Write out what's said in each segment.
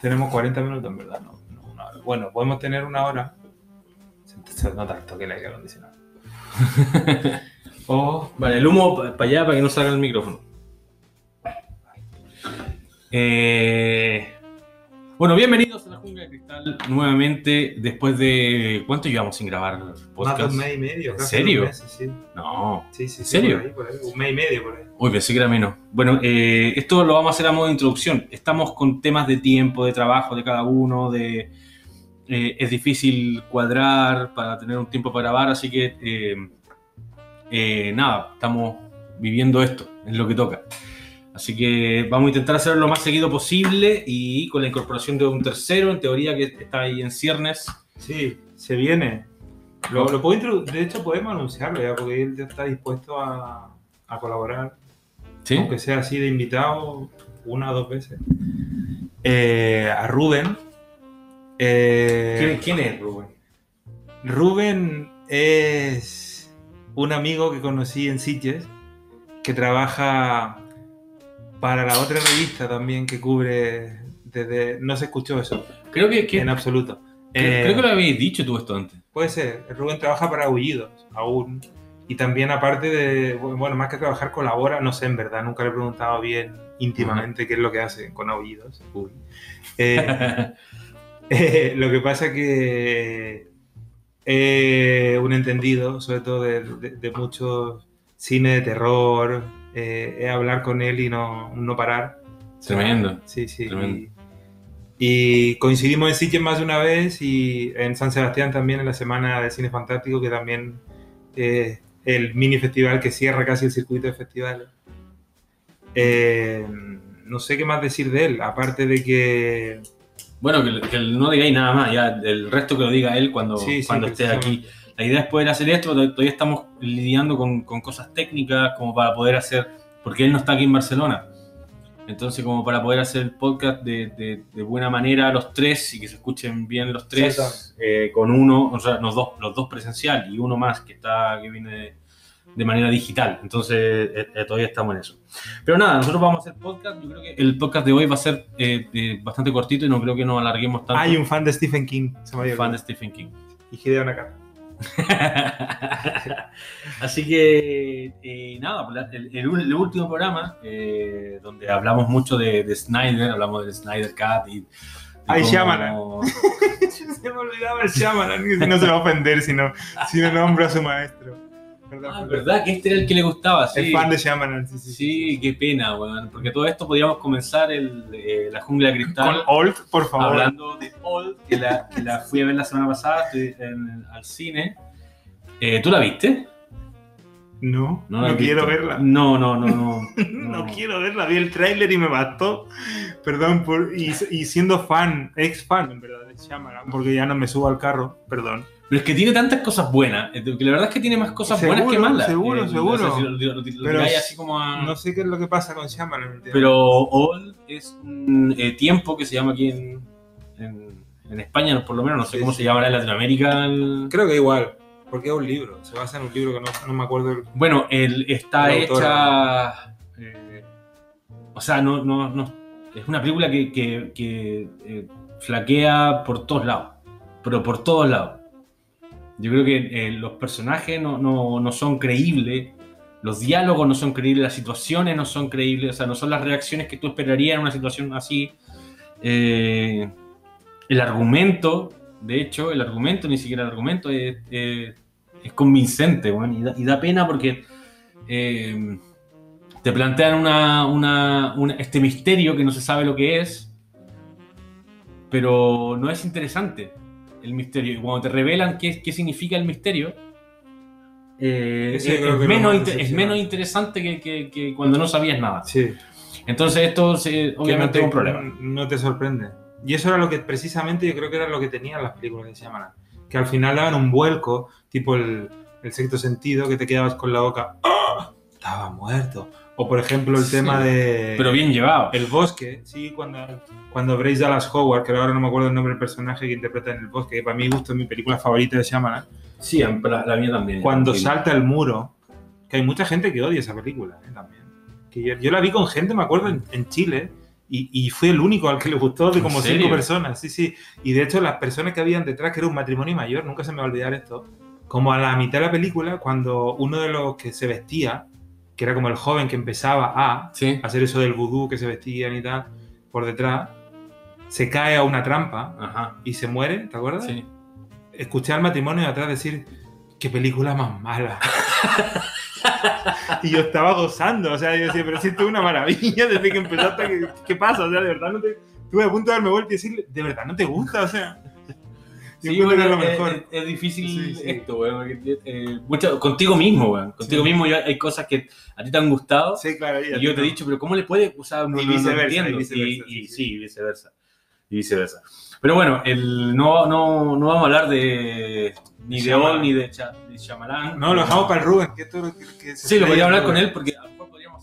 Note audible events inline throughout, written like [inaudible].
Tenemos 40 minutos, en verdad, no, no una hora. Bueno, podemos tener una hora. Se, nota el toque del aire acondicionado. [laughs] Oh, vale, el humo para allá para que no salga el micrófono. Eh, bueno, bienvenidos a la Jungla de Cristal nuevamente después de... ¿Cuánto llevamos sin grabar Más de podcast? un mes y medio. ¿En casi serio? dos meses, sí. No. Sí, sí, sí, ¿Serio? por ahí, por ahí. Un mes y medio por ahí. Uy, pensé que era menos. Bueno, eh, esto lo vamos a hacer a modo de introducción. Estamos con temas de tiempo, de trabajo de cada uno, de... eh, es difícil cuadrar para tener un tiempo para grabar, así que eh, eh, nada, estamos viviendo esto, es lo que toca. Así que vamos a intentar hacerlo lo más seguido posible y con la incorporación de un tercero, en teoría que está ahí en ciernes. Sí, se viene. Lo, lo puedo de hecho, podemos anunciarlo ya, porque él ya está dispuesto a, a colaborar, ¿Sí? aunque sea así de invitado una o dos veces. Eh, a Rubén. Eh, ¿Quién, quién es Rubén? Rubén es un amigo que conocí en Sitges, que trabaja para la otra revista también que cubre desde... No se escuchó eso, Creo que, que- en absoluto. creo, Eh, creo que lo habéis dicho tú esto antes. Puede ser. Rubén trabaja para Aullidos aún. Y también aparte de, bueno, más que trabajar colabora, no sé en verdad, nunca le he preguntado bien íntimamente qué es lo que hace con Aullidos. Uy. Eh, [laughs] eh, lo que pasa que eh, un entendido, sobre todo de, de, de mucho cine de terror, eh, es hablar con él y no, no parar. Tremendo. Sí, sí. Tremendo. Y, y coincidimos en Sitges más de una vez y en San Sebastián también en la Semana de Cine Fantástico, que también es el mini festival que cierra casi el circuito de festivales. Eh, no sé qué más decir de él, aparte de que... Bueno, que, que no digáis nada más, ya el resto que lo diga él cuando, Sí, sí, cuando esté aquí. La idea es poder hacer esto, to- todavía estamos lidiando con, con cosas técnicas como para poder hacer, porque él no está aquí en Barcelona. Entonces, como para poder hacer el podcast de, de- de buena manera los tres y que se escuchen bien los tres, eh, con uno, o sea, los dos, los dos presencial y uno más que está que viene de, de manera digital. Entonces, eh, eh, todavía estamos en eso. Pero nada, nosotros vamos a hacer podcast. Yo creo que el podcast de hoy va a ser eh, bastante cortito y no creo que nos alarguemos tanto. Hay un fan de Stephen King, se me había fan de. Stephen King. Y Hideo Nakata. [laughs] Así que, eh, nada, el, el- el último programa, eh, donde hablamos mucho de, de Snyder, hablamos del Snyder Cut y. Ay, Shyamalan. [laughs] Se me olvidaba el Shyamalan, no se va a ofender si no, si no nombro a su maestro. Perdón, Ah. ¿verdad? Que este era el que le gustaba, sí. Es fan de Shyamalan, sí, sí. Sí, qué pena, weón. Porque todo esto podríamos comenzar el, eh, la jungla de Con cristal. Old, por favor. Hablando de Old, que la, que la fui a ver la semana pasada, estoy en- al cine. Eh, ¿Tú la viste? No, no, quiero visto. verla. No, no, no, [laughs] no. No quiero verla, vi el tráiler y me bastó. Perdón, por, y, y siendo fan, ex fan en verdad de Shyamalan, porque ya no me subo al carro, perdón. Pero es que tiene tantas cosas buenas. eh, que la verdad es que tiene más cosas Seguro, buenas que malas. seguro, Eh, seguro. si lo, lo- Pero así como a- No sé qué es lo que pasa con Shyamalan. Pero Old es un eh, tiempo que se llama aquí en, en, en España, por lo menos. No sé Sí, cómo sí. se llamará en Latinoamérica. el- Creo que igual, porque es un libro, se basa en un libro que no, no me acuerdo. el- Bueno, el, está hecha. eh, o sea, no, no, no- es una película que, que- que, flaquea por todos lados. Pero por todos lados. Yo creo que eh, los personajes no, no- no son creíbles. Los diálogos no son creíbles, las situaciones no son creíbles, o sea, no son las reacciones que tú esperarías en una situación así. Eh, el argumento, de hecho, el argumento, ni siquiera el argumento, es, es- convincente, weón, y, da, pena porque eh, te plantean una- una- este misterio que no se sabe lo que es, pero no es interesante el misterio. Y cuando te revelan qué, qué significa el misterio, eh, es, menos, es menos interesante que, que- que cuando no sabías nada. Sí. Entonces esto se- que no obviamente te, es un problema. No te sorprende. Y eso era lo que precisamente yo creo que era lo que tenían las películas de Shyamalan. Que al final daban un vuelco, tipo el, el sexto sentido, que te quedabas con la boca. ¡Ah! Estaba muerto. O por ejemplo el Sí, tema de. Pero bien llevado. El bosque, sí, cuando, cuando Bryce Dallas Howard, que ahora no me acuerdo el nombre del personaje que interpreta en el bosque, que para mí gusto es mi película favorita de Shyamalan, Sí, la, la mía también. cuando Sí. salta el muro, que hay mucha gente que odia esa película ¿eh? también. Que yo, yo la vi con gente, me acuerdo, en, en Chile, Y, y fui el único al que le gustó de ¿En como cinco personas, sí, sí. Y de hecho, las personas que habían detrás, que era un matrimonio mayor, nunca se me va a olvidar esto, como a la mitad de la película, cuando uno de los que se vestía, que era como el joven que empezaba a Sí. hacer eso del vudú, que se vestían y tal, por detrás, se cae a una trampa Ajá. y se muere, ¿te acuerdas? Sí. Escuché al matrimonio de atrás decir, qué película más mala. [laughs] y yo estaba gozando, o sea, yo decía, pero si esto es una maravilla desde que empezó hasta que, ¿qué pasa? O sea, de verdad no te... Estuve a punto de darme vuelta y decirle, de verdad no te gusta, o sea... Yo Sí, bueno, lo mejor. es- es difícil Sí, sí. esto, weón. eh, mucho- contigo mismo, weón. Contigo mismo ya hay cosas que a ti te han gustado. Sí, claro. Y yo te he dicho, pero ¿cómo le puede? O sea, no, Y no- no viceversa, entiendo. y viceversa, Y- y sí, viceversa. Y viceversa. Pero bueno, el, no, no, no vamos a hablar de ni de. Ol ni de, Cha- de Shyamalan. No, lo dejamos para el Rubén, que esto que, que Sí, lo podría estrella, hablar con él porque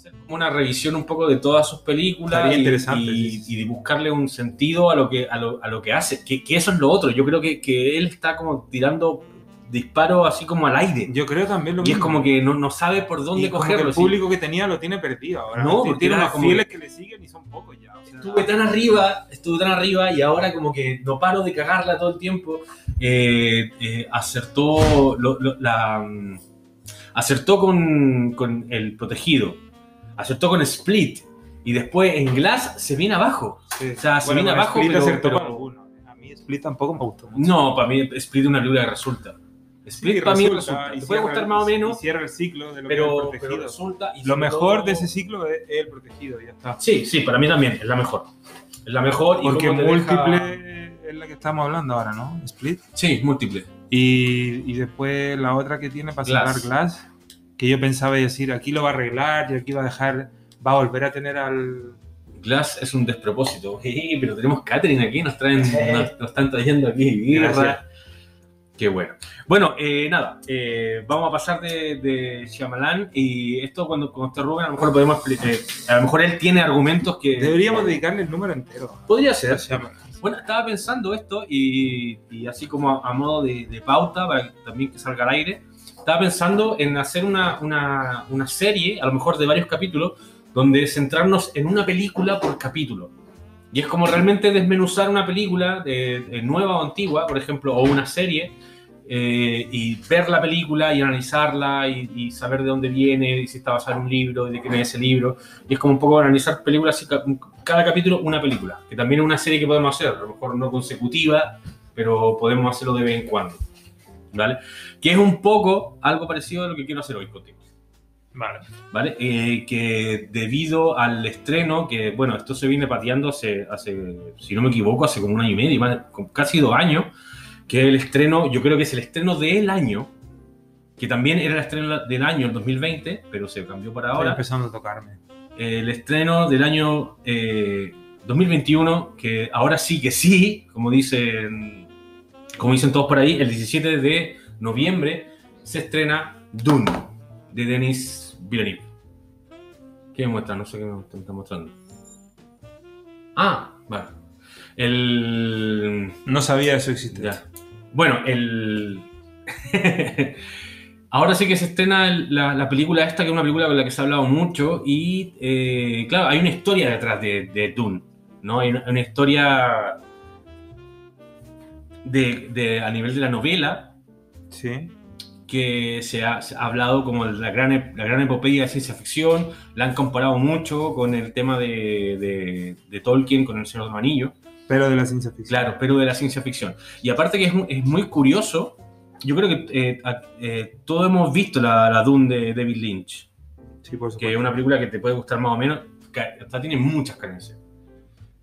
hacer como una revisión un poco de todas sus películas y, de buscarle un sentido a lo que, a lo, a lo que hace. Que, que eso es lo otro. Yo creo que, que él está como tirando disparos así como al aire. Yo creo también lo Y es como que no, no sabe por dónde Y como que cogerlo. el sí. público que tenía lo tiene perdido ahora. No, Tiene- porque tiene unos fieles que le siguen y son pocos ya. o sea- estuve tan arriba, estuve tan arriba y ahora como que no paro de cagarla todo el tiempo. Eh, eh, acertó lo- lo- la, mm, acertó con, con el protegido, acertó con Split y después en Glass se viene abajo. Sí. O sea, se viene abajo, Split pero- pero-. A mí Split tampoco me gustó mucho. No, para mí Split es una película que resulta. Split Sí, para mí resulta, y Te puede gustar más o y menos, cierra el ciclo de lo que es pero, el pero protegido. resulta. y Lo mejor todo- de ese ciclo es el protegido, ya está. Sí, sí, para mí también es la mejor. Es la mejor y Porque te múltiple deja- es la que estamos hablando ahora, ¿no? Split. Sí, múltiple. Y, y después la otra que tiene para Glass. cerrar Glass, que yo pensaba decir, aquí lo va a arreglar y aquí va a dejar, va a volver a tener al... Glass es un despropósito. Jeje, pero tenemos Catherine aquí, nos traen, nos, nos están trayendo aquí. Qué bueno. Bueno, eh, nada, eh, vamos a pasar de, de Shyamalan y esto cuando, cuando esté Rubén a lo mejor lo podemos eh, a lo mejor él tiene argumentos que... Deberíamos dedicarle el número entero. Podría ser. Bueno, estaba pensando esto y, y así como a, a modo de, de pauta para que también que salga al aire, estaba pensando en hacer una, una, una serie, a lo mejor de varios capítulos, donde centrarnos en una película por capítulo. Y es como realmente desmenuzar una película de, de nueva o antigua, por ejemplo, o una serie, eh, y ver la película y analizarla y, y saber de dónde viene, y si está basada en un libro, y de quién es ese libro. Y es como un poco analizar películas, cada capítulo una película, que también es una serie que podemos hacer, a lo mejor no consecutiva, pero podemos hacerlo de vez en cuando. ¿Vale? Que es un poco algo parecido a lo que quiero hacer hoy contigo. Vale. ¿vale? Eh, que debido al estreno, que bueno, esto se viene pateando hace, hace, si no me equivoco, hace como un año y medio, más, casi dos años, que el estreno, yo creo que es el estreno del año, que también era el estreno del año, el 2020, pero se cambió para Estoy ahora. empezando a tocarme. El estreno del año eh, 2021, que ahora sí que sí, como dicen, como dicen todos por ahí, el 17 de noviembre se estrena Dune, de Denis Villeneuve. ¿Qué me muestra? No sé qué me está- mostrando. Ah, vale. El... No sabía eso existir. Ya. Bueno, el. [laughs] Ahora sí que se estrena la, la película esta, que es una película con la que se ha hablado mucho. Y eh, claro, hay una historia detrás de, de Dune. ¿no? Hay una, una historia de, de- a nivel de la novela Sí. que se ha, se ha hablado como la gran, la gran epopeya de ciencia ficción. La han comparado mucho con el tema de, de- Tolkien, con El Señor de los Anillos. Pero de la ciencia ficción. Claro, pero de la ciencia ficción. Y aparte que es, es muy curioso, yo creo que eh, eh, todos hemos visto la, la Dune de David Lynch, Sí, por que es una película que te puede gustar más o menos, que tiene muchas carencias.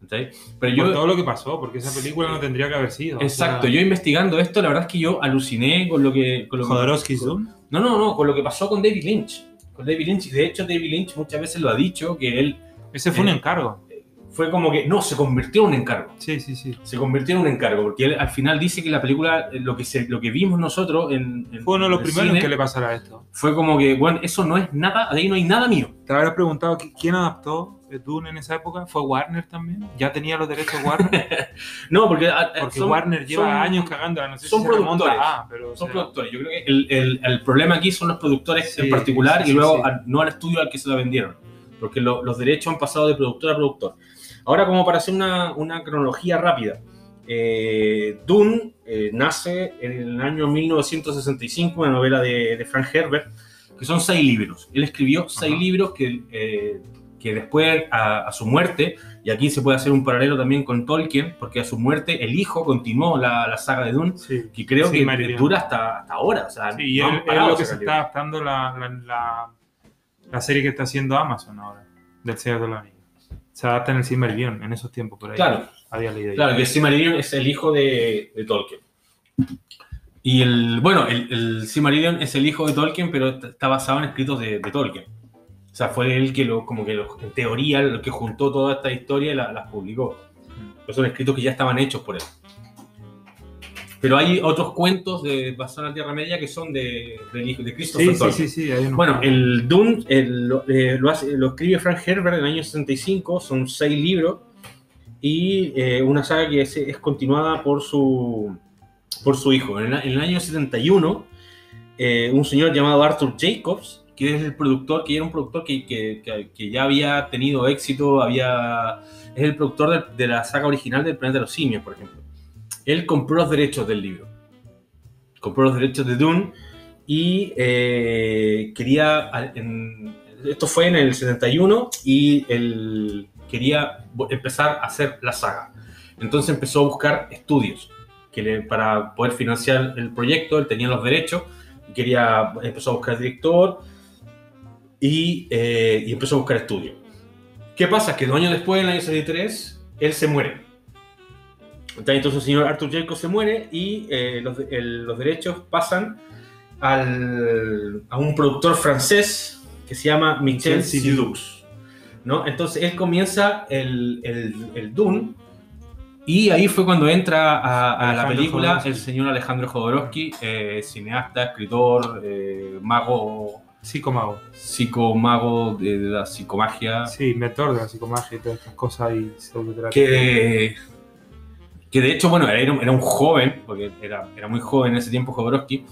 ¿Entendés? Pero Por yo, todo lo que pasó, porque esa película no tendría que haber sido. o exacto, sea, yo investigando esto, la verdad es que yo aluciné con lo que... Con lo que- Jodorowsky's Dune. No, no, no, con lo que pasó con David Lynch. Con David Lynch, y de hecho David Lynch muchas veces lo ha dicho, que él Ese fue un Eh, encargo. Fue como que, no, se convirtió en un encargo. Sí, sí, sí. se convirtió en un encargo, porque él al final dice que la película, eh, lo que, se, lo que vimos nosotros en, en- Fue uno de los primeros cine, que le pasara esto. fue como que, bueno, eso no es nada, ahí no hay nada mío. Te habrás preguntado qui- quién adaptó Dune en esa época. ¿Fue Warner también? ¿Ya tenía los derechos [laughs] Warner? No, porque, ah, eh, Porque son- Warner lleva son- años cagándola. No sé son si se productores. a- pero, o Son sea, productores. Yo creo que el, el- el problema aquí son los productores Sí, en particular sí, y luego al- no al estudio al que se la vendieron. Porque lo- los derechos han pasado de productor a productor. Ahora, como para hacer una, una cronología rápida. Eh, Dune eh, nace en el año 1965, una novela de, de, Frank Herbert, que son seis libros. Él escribió seis Ajá. libros que, eh, que después, a, a, su muerte, y aquí se puede hacer un paralelo también con Tolkien, porque a su muerte el hijo continuó la, la saga de Dune, sí. que creo sí, que Marilyn. dura hasta, hasta ahora. O sea, sí, y él, es lo que se está adaptando la, la, la, serie que está haciendo Amazon ahora, del Señor de los Anillos. Se adapta en el Silmarillion en esos tiempos por ahí. Claro. Había leído claro, que el Silmarillion es el hijo de, de Tolkien. Y el, bueno, el, el, Silmarillion es el hijo de Tolkien, pero está basado en escritos de, de Tolkien. O sea, fue él que lo, como que lo, en teoría, lo que juntó toda esta historia y la, las publicó. Pero son escritos que ya estaban hechos por él. Pero hay otros cuentos de basados en la Tierra Media que son de, de, de Christopher sí. Sí, sí, sí. Bueno, el Dune el, lo, eh, lo, hace, lo, escribe Frank Herbert en el año 65, son seis libros, y eh, una saga que es, es, continuada por su, por su hijo. En el, en el año 71, eh, un señor llamado Arthur Jacobs, que es el productor, que era un productor que, que, que ya había tenido éxito, había, es el productor de, de la saga original del Planeta de los Simios, por ejemplo él compró los derechos del libro. Compró los derechos de Dune y eh, quería. Esto fue en el 71 y él quería empezar a hacer la saga. Entonces empezó a buscar estudios que le, para poder financiar el proyecto. Él tenía los derechos quería, empezó a buscar director y, eh, y empezó a buscar estudios. ¿Qué pasa? Que dos años después, en el año 73, él se muere entonces el señor Arthur Jacob se muere y eh, los, el, los, derechos pasan al, a un productor francés que se llama Michel Sidux. ¿no? Entonces él comienza el, el, el, Dune y ahí fue cuando entra a, a la película Jodorowsky. el señor Alejandro Jodorowsky, eh, cineasta, escritor, eh, mago. Psicomago. Psicomago de, de, la psicomagia. Sí, inventor de la psicomagia y todas estas cosas y Que que de hecho, bueno, era, era un joven, porque era, era, muy joven en ese tiempo Jodorowsky,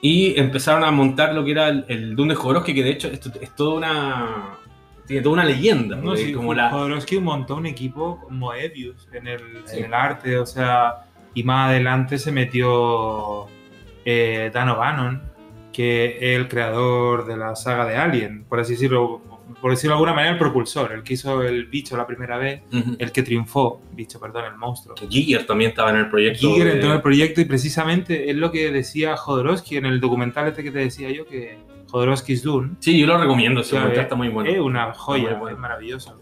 y empezaron a montar lo que era el, el Dune de Jodorowsky, que de hecho esto es toda una... Tiene toda una leyenda. No, sí, como la... Jodorowsky montó un equipo como Moebius en el, sí. en el arte, o sea, y más adelante se metió eh, Dan O'Bannon, que es el creador de la saga de Alien, por así decirlo, por decirlo de alguna manera, el propulsor, el que hizo el bicho la primera vez, uh -huh. el que triunfó, bicho, perdón, el monstruo. Giger también estaba en el proyecto. Giger de... entró en el proyecto y precisamente es lo que decía Jodorowsky en el documental este que te decía yo, que Jodorowsky's Dune. Sí, yo lo recomiendo, ese documental está muy bueno. Es una joya, bueno. es maravilloso.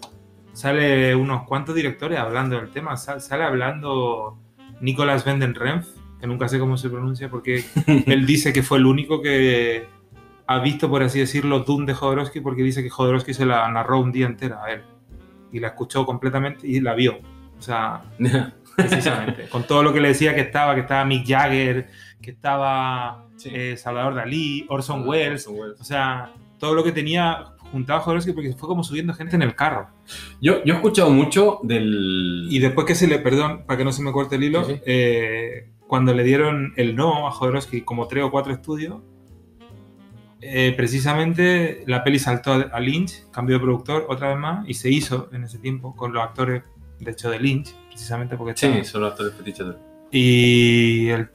Sale unos cuantos directores hablando del tema, sale hablando Nicolas Venden Renf, que nunca sé cómo se pronuncia porque [laughs] él dice que fue el único que ha visto, por así decirlo, Doom de Jodorowsky porque dice que Jodorowsky se la narró un día entera a él. Y la escuchó completamente y la vio. O sea, precisamente. con todo lo que le decía que estaba, que estaba Mick Jagger, que estaba sí. eh, Salvador Dalí, Orson, ah, Welles, Orson, Welles, O sea, todo lo que tenía juntado Jodorowsky porque fue como subiendo gente en el carro. Yo, yo he escuchado mucho del... Y después que se le, perdón, para que no se me corte el hilo, sí, sí. Eh, cuando le dieron el no a Jodorowsky como tres o cuatro estudios, eh, precisamente la peli saltó a Lynch, cambió de productor otra vez más y se hizo en ese tiempo con los actores, de hecho, de Lynch, precisamente porque... Sí, son los actores fetiches. Y el,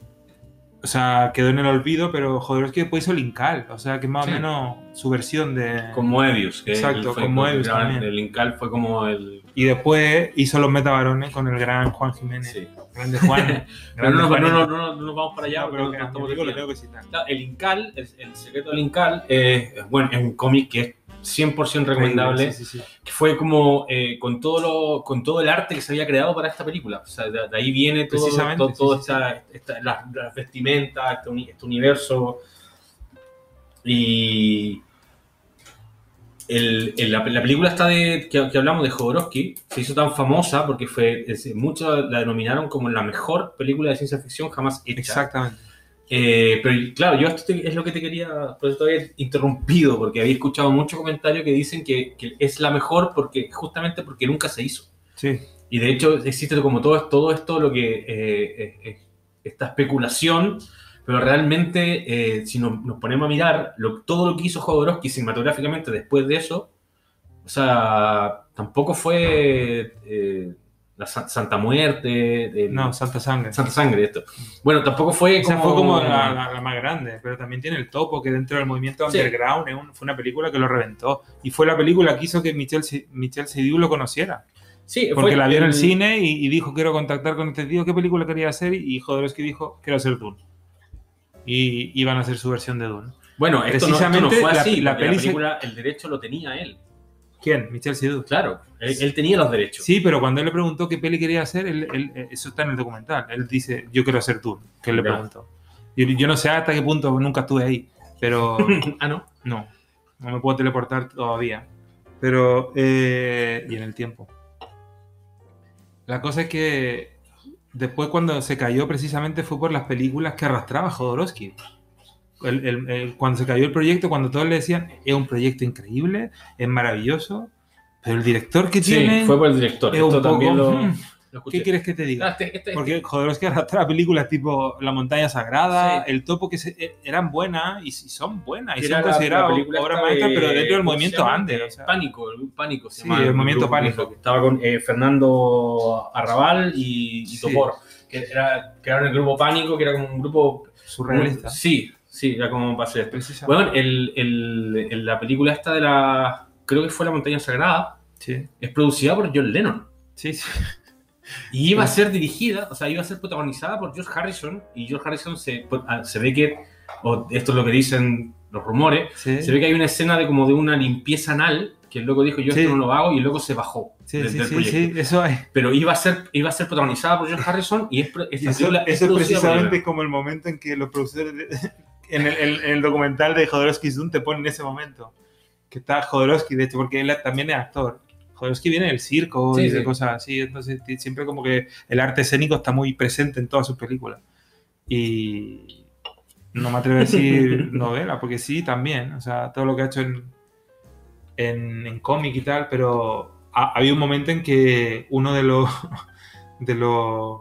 o sea, quedó en el olvido, pero joder, es que después hizo Linkal, o sea, que más sí. o menos su versión de... Con Moebius. Que Exacto, con Moebius también. El Linkal fue como el... Y después hizo Los Metabarones con el gran Juan Jiménez. Sí. Grande Juan. [laughs] grande no, no, no, no, no, nos vamos para allá. No, pero que, lo tengo que citar. El Incal, el, el secreto del Incal, eh, bueno, es un cómic que es 100% recomendable. Sí, sí, sí. Que fue como eh, con, todo lo, con todo el arte que se había creado para esta película. O sea, de, de ahí viene todo, todo, todo esta, esta, las, las vestimentas, este, este universo. Y el, el, la, la, película está de, que, que, hablamos de Jodorowsky se hizo tan famosa porque fue muchos la denominaron como la mejor película de ciencia ficción jamás hecha. Exactamente. Eh, pero claro, yo esto te, es lo que te quería, por eso te había interrumpido, porque había escuchado muchos comentarios que dicen que, que, es la mejor porque justamente porque nunca se hizo. Sí. Y de hecho existe como todo, todo esto, lo que eh, eh, esta especulación pero realmente, eh, si nos, nos, ponemos a mirar lo, todo lo que hizo Jodorowsky cinematográficamente después de eso, O sea, tampoco fue la Sa- Santa Muerte. el- No, Santa Sangre. Santa Sangre, esto. Bueno, tampoco fue Esa como. fue como la, la- la más grande, pero también tiene el topo que dentro del movimiento Sí. underground es un- fue una película que lo reventó. Y fue la película que hizo que Michel, Michel Seydoux lo conociera. Sí, Porque fue la vio en el cine y, y dijo, quiero contactar con este tío, ¿qué película quería hacer? Y Jodorowsky dijo, quiero hacer Dune. Y iban a hacer su versión de Dune. Bueno, esto no, esto no Precisamente fue la- así. la se- película, el derecho lo tenía él. ¿Quién? Michel Seydoux. Claro, él, él tenía los derechos. Sí, pero cuando él le preguntó qué peli quería hacer, él- él- eh, eso está en el documental. Él dice, yo quiero hacer Dune, que él le preguntó. Y yo no sé hasta qué punto, nunca estuve ahí, pero [laughs] ah, no. no, no me puedo teleportar todavía. Pero, eh, y en el tiempo. La cosa es que después cuando se cayó precisamente fue por las películas que arrastraba Jodorowsky. El- el- el- cuando se cayó el proyecto, cuando todos le decían, es un proyecto increíble, es maravilloso, pero el director que Sí, tiene fue por el director. es Esto un poco... también lo, "Hmm, lo. ¿Qué quieres que te diga? Ah, este- este- Porque Jodorowsky arrastra películas tipo La montaña sagrada, Sí. El topo, que se- e- eran buenas y son buenas y son consideradas obras maestras, pero dentro del ¿cómo movimiento. Eh, o sea. pánico, el pánico se Sí, llama el movimiento grupo, Pánico. que Estaba con eh, Fernando Arrabal y, y Sí. Topor, que era, que era el grupo Pánico, que era como un grupo Surrealista. Sí, sí, era como. Precisamente. Bueno, el, el- el- la película esta de la. Creo que fue La Montaña Sagrada. sí, Es producida por John Lennon. sí, sí. Y iba a ser dirigida, o sea, iba a ser protagonizada por George Harrison. Y George Harrison se, ah, se ve que, o esto es lo que dicen los rumores, Sí, se ve que hay una escena de como de una limpieza anal, que el loco dijo, yo Sí. esto no lo hago, y el loco se bajó sí, del, sí, del sí, proyecto. eso es. Pero iba a, ser, iba a ser protagonizada por George Harrison y es, pro- esta Eso, película es eso es precisamente como el momento en que los productores en, el, en- en el documental de Jodorowsky's Dune te ponen ese momento. Que está Jodorowsky, de hecho, porque él también es actor. Jodorowsky viene del circo Sí, y de sí. cosas así, entonces siempre como que el arte escénico está muy presente en todas sus películas. Y no me atrevo a decir [laughs] novela, porque sí, también, o sea, todo lo que ha hecho en, en, en cómic y tal, pero ha- había un momento en que uno de los [laughs] de los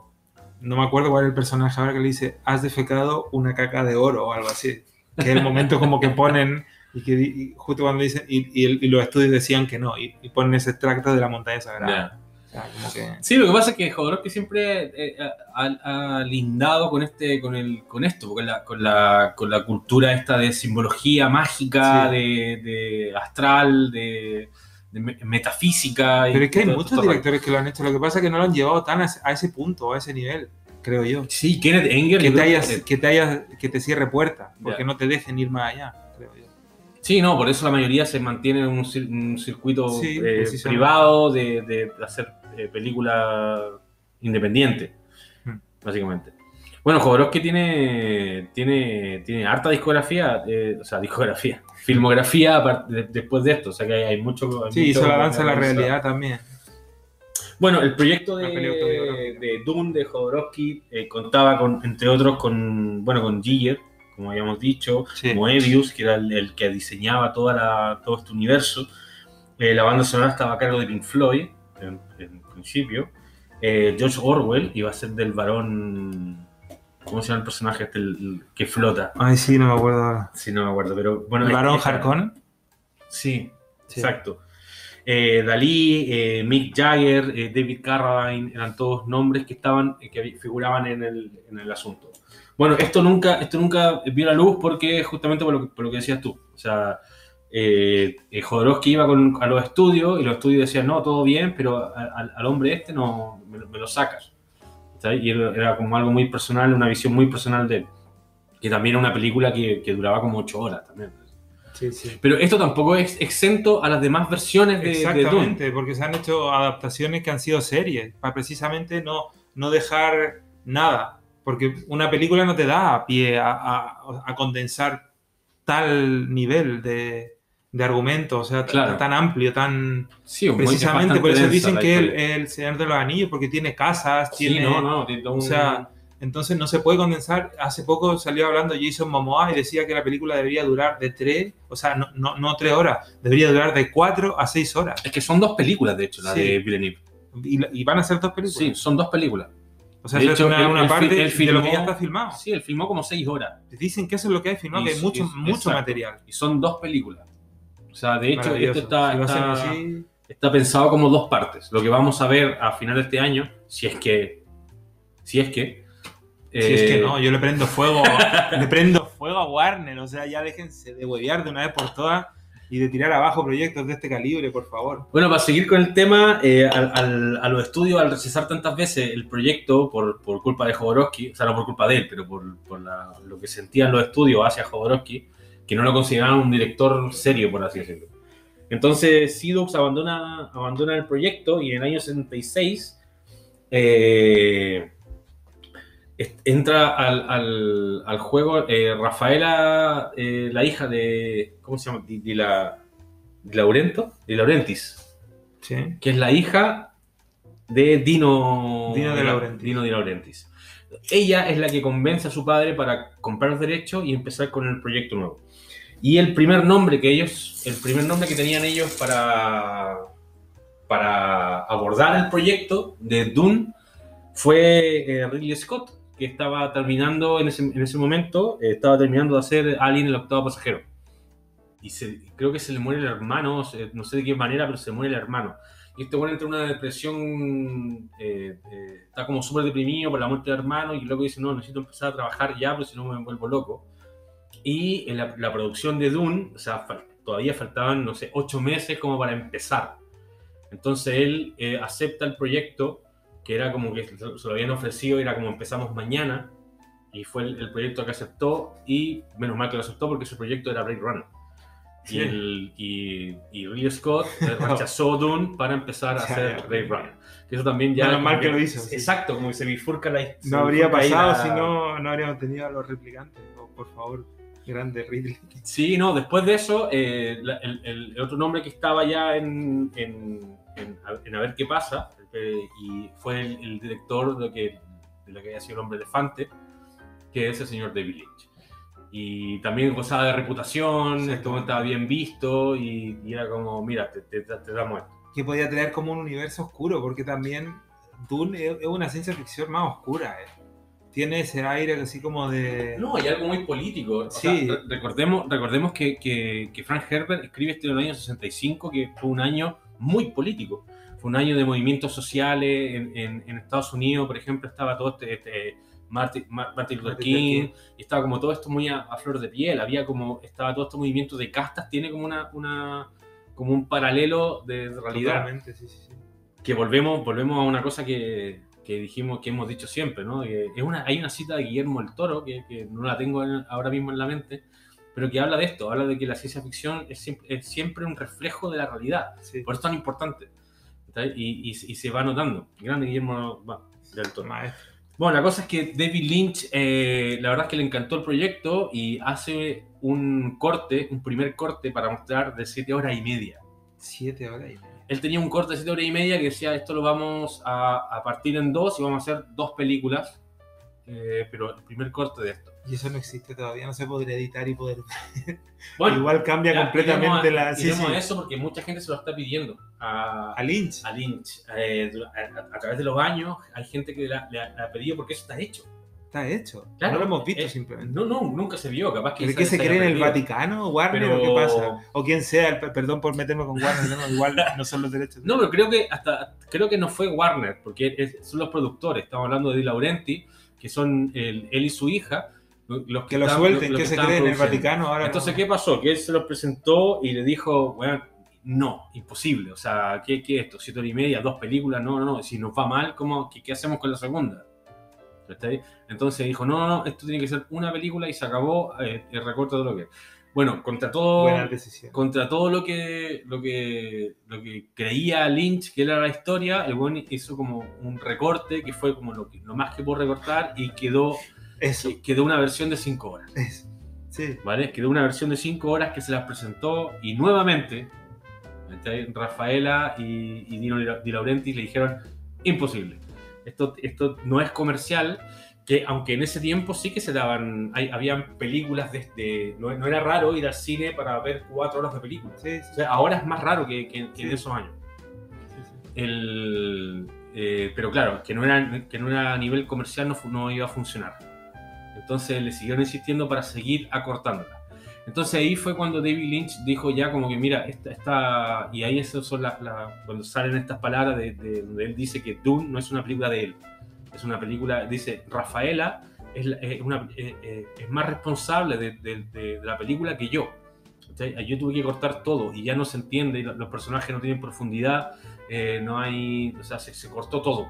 no me acuerdo cuál es el personaje ahora que le dice has defecado una caca de oro o algo así que es el momento como que ponen y que y justo cuando dicen y, y los estudios decían que no y, ponen ese extracto de la montaña sagrada O sea, como que- Sí, lo que pasa es que Jodorowsky siempre eh, ha, ha lindado con este, con el, con esto, con la, con la, con la cultura esta de simbología mágica, Sí. de, de astral, de, de me- metafísica. y pero es que hay todo- muchos todo- directores que lo han hecho lo que pasa es que no lo han llevado tan a, ese- a ese punto a ese nivel creo yo Sí, Kenneth Enger. que te hayas que- que te hayas que te cierre puertas porque no te dejen ir más allá creo yo Sí, no, por eso la mayoría se mantiene en un, cir- un circuito Sí, eh, privado de, de hacer eh, película independiente, Hmm. básicamente. Bueno, Jodorowsky tiene, tiene, tiene harta discografía, eh, o sea, discografía, filmografía de- después de esto, o sea que hay, hay mucho... hay sí mucho hizo la danza de la realidad también Bueno, el proyecto de, autobiográfica. de Dune de Jodorowsky eh, contaba con, entre otros, con, bueno, con Giger, como habíamos dicho, Sí. Moebius, que era el, el que diseñaba toda la, todo este universo. Eh, la banda sonora estaba a cargo de Pink Floyd, en, en principio. Eh, George Orwell iba a ser del varón. ¿Cómo se llama el personaje este, el- el que flota? ay sí no me acuerdo Sí, no me acuerdo, pero bueno. el varón este- Harkonnen Sí, Sí. exacto. Eh, Dalí, eh, Mick Jagger, eh, David Carradine, eran todos nombres que estaban, que figuraban en el, en el asunto. Bueno, esto nunca, esto nunca vio la luz porque justamente por lo, que- por lo que decías tú. O sea, Jodorowsky iba con, a los estudios y los estudios decían, no, todo bien, pero a- al, al hombre este no me, me lo sacas. Y era, como algo muy personal, una visión muy personal de él. Que también era una película que, que duraba como ocho horas también. sí sí Pero esto tampoco es exento a las demás versiones de, de Dune. Exactamente, porque se han hecho adaptaciones que han sido series, para precisamente no, no dejar nada. Porque una película no te da pie a, a- a condensar tal nivel de, de argumento, o sea, Claro. tan amplio, tan... Sí, es Precisamente por eso dicen que el, el Señor de los Anillos, porque tiene casas, Sí, tiene... no, no, tiene todo O un- sea, entonces no se puede condensar. Hace poco salió hablando Jason Momoa y decía que la película debería durar de tres, o sea, no, no, no tres horas, debería durar de cuatro a seis horas. es que son dos películas, de hecho, la Sí. de Villeneuve. Y, van a ser dos películas. Sí, son dos películas. o sea, de hecho, una, parte él de lo filmó- que ya está filmado. Sí, él filmó como seis horas. Dicen que eso es lo que hay filmado, Y- que hay mucho, mucho exacto. material. Y son dos películas. O sea, de hecho, esto está, Si está- así, está pensado como dos partes. Lo que vamos a ver a final de este año, si es que. Si es que. si es que eh, no, yo le prendo fuego, [laughs] le prendo fuego a Warner, o sea, ya déjense de huevear de una vez por todas y de tirar abajo proyectos de este calibre, por favor. Bueno, para seguir con el tema, eh, al- al- a los estudios, al rechazar tantas veces el proyecto por, por culpa de Jodorowsky, o sea, no por culpa de él, pero por, por la- lo que sentían los estudios hacia Jodorowsky, que no lo consideraban un director serio, por así decirlo. Entonces, Sidux abandona, abandona el proyecto y en el año 76 eh, entra al, al- al juego eh, Rafaela, eh, la hija de. ¿Cómo se llama? Di, Di la, Di Laurento, Di Laurentis, Sí. que es la hija de Dino, Dino De Laurentiis. Dino De Laurentiis. Ella es la que convence a su padre para comprar los derechos y empezar con el proyecto nuevo. Y el primer nombre que ellos, el primer nombre que tenían ellos para, para abordar el proyecto de Dune fue eh, Ridley Scott, que estaba terminando en ese, en ese momento, eh, estaba terminando de hacer Alien el octavo pasajero. Y se- creo que se le muere el hermano, no sé de qué manera, pero se muere el hermano. Y este bueno entra en una depresión, eh, eh, está como súper deprimido por la muerte del hermano y loco dice, no, necesito empezar a trabajar ya, porque si no me vuelvo loco. Y en la, la producción de Dune, o sea, todavía faltaban, no sé, ocho meses como para empezar. Entonces él eh, acepta el proyecto, que era como que se lo habían ofrecido, era como empezamos mañana, y fue el, el proyecto que aceptó, y menos mal que lo aceptó porque ese proyecto era Blade Runner. Sí. Y, el, y, y Ridley Scott [laughs] rechazó Dune para empezar a hacer. Blade Runner. Que eso también ya... Menos mal como que lo hizo, sí. Exacto, como que se bifurca la... No habría pasado la- si no, no habríamos tenido a los replicantes. Oh, por favor, grande Ridley. Sí, no, después de eso, eh, la- el, el- el otro nombre que estaba ya en, en, en- a, en A ver qué pasa, eh, y fue el, el director de, que, de lo que había sido el hombre elefante, que es el señor David Lynch. Y también gozaba de reputación, Sí, esto estaba bien visto, y, y era como, mira, te, te- te damos esto. Que podía tener como un universo oscuro, porque también Dune es es una ciencia ficción más oscura. eh. Tiene ese aire así como de. No, hay algo muy político. O Sí. sea, re- recordemos recordemos que, que, que Frank Herbert escribe esto en el año 65, que fue un año muy político. Fue un año de movimientos sociales. En, en- en Estados Unidos, por ejemplo, estaba todo este. este Martin, Mar- Martin Luther King, y estaba como todo esto muy a, a flor de piel. Había como. Estaba todo este movimiento de castas, tiene como una. una como un paralelo de realidad sí, sí, sí. que volvemos, volvemos a una cosa que, que dijimos, que hemos dicho siempre, ¿no? Que es una, hay una cita de Guillermo el Toro, que, que no la tengo en- ahora mismo en la mente, pero que habla de esto, habla de que la ciencia ficción es siempre, es siempre un reflejo de la realidad, sí. por eso es tan importante. Y, y- y se va notando. Grande Guillermo va, del Toro. Maestro. Bueno, la cosa es que David Lynch, eh, la verdad es que le encantó el proyecto y hace un corte, un primer corte para mostrar de 7 horas y media. Siete horas y media. Él tenía un corte de 7 horas y media que decía, esto lo vamos a, a partir en dos y vamos a hacer dos películas, eh, pero el primer corte de esto. Y eso no existe todavía, no se podría editar y poder. [laughs] Bueno, Igual cambia ya, completamente a- la. Sí, sí. eso porque mucha gente se lo está pidiendo a, A Lynch. a Lynch. Eh, a, a- través de los años hay gente que le ha pedido porque eso está hecho. Está hecho. Claro, no lo hemos visto eh, simplemente. No, no, nunca se vio, capaz que... ¿Pero qué se cree en el. Vaticano? ¿Warner Pero- o qué pasa? O quien sea, perdón por meterme con Warner, ¿no? igual [laughs] no son los derechos. No, pero creo que hasta creo que no fue Warner, porque es- son los productores. Estamos hablando de Di Laurenti, que son el- él y su hija. Los que lo estaban- suelten, los ¿qué que se estaban cree en el. Vaticano ahora? Entonces, no? ¿qué pasó? Que él se los presentó y le dijo, bueno, no, imposible. O sea, ¿qué, qué es esto? ¿Siete horas y media? ¿Dos películas? No, no, no. Si nos va mal, ¿cómo, qué, qué hacemos con la segunda? ¿Está ahí? Entonces dijo, no, no, esto tiene que ser una película y se acabó eh, el recorte de lo que... Bueno, contra todo contra todo lo que, lo que, lo que creía Lynch que era la historia, el buen hizo como un recorte que fue como lo, lo más que pudo recortar y quedó, Eso, quedó una versión de 5 horas. eso. Sí. ¿Vale? Quedó una versión de 5 horas que se las presentó y nuevamente ¿cachai? Rafaela y, y Dino Di Laurentiis le dijeron imposible. Esto, esto no es comercial, que aunque en ese tiempo sí que se daban, hay, habían películas de, de- no, no era raro ir al cine para ver cuatro horas de películas. Sí, O sí, sea, ahora es más raro que, que- esos años. El, eh, pero claro, que no, era, que no era a nivel comercial no, no iba a funcionar. Entonces le siguieron insistiendo para seguir acortándola. Entonces ahí fue cuando David Lynch dijo ya como que mira, esta, esta y ahí eso son las, las- cuando salen estas palabras de, de- donde él dice que Dune no es una película de él, es una película, dice, Rafaela es, la- es una- eh, eh, es más responsable de, de- de- de la película que yo. ¿Cachai? Yo tuve que cortar todo y ya no se entiende, y los personajes no tienen profundidad, eh, no hay, o sea, se, se cortó todo.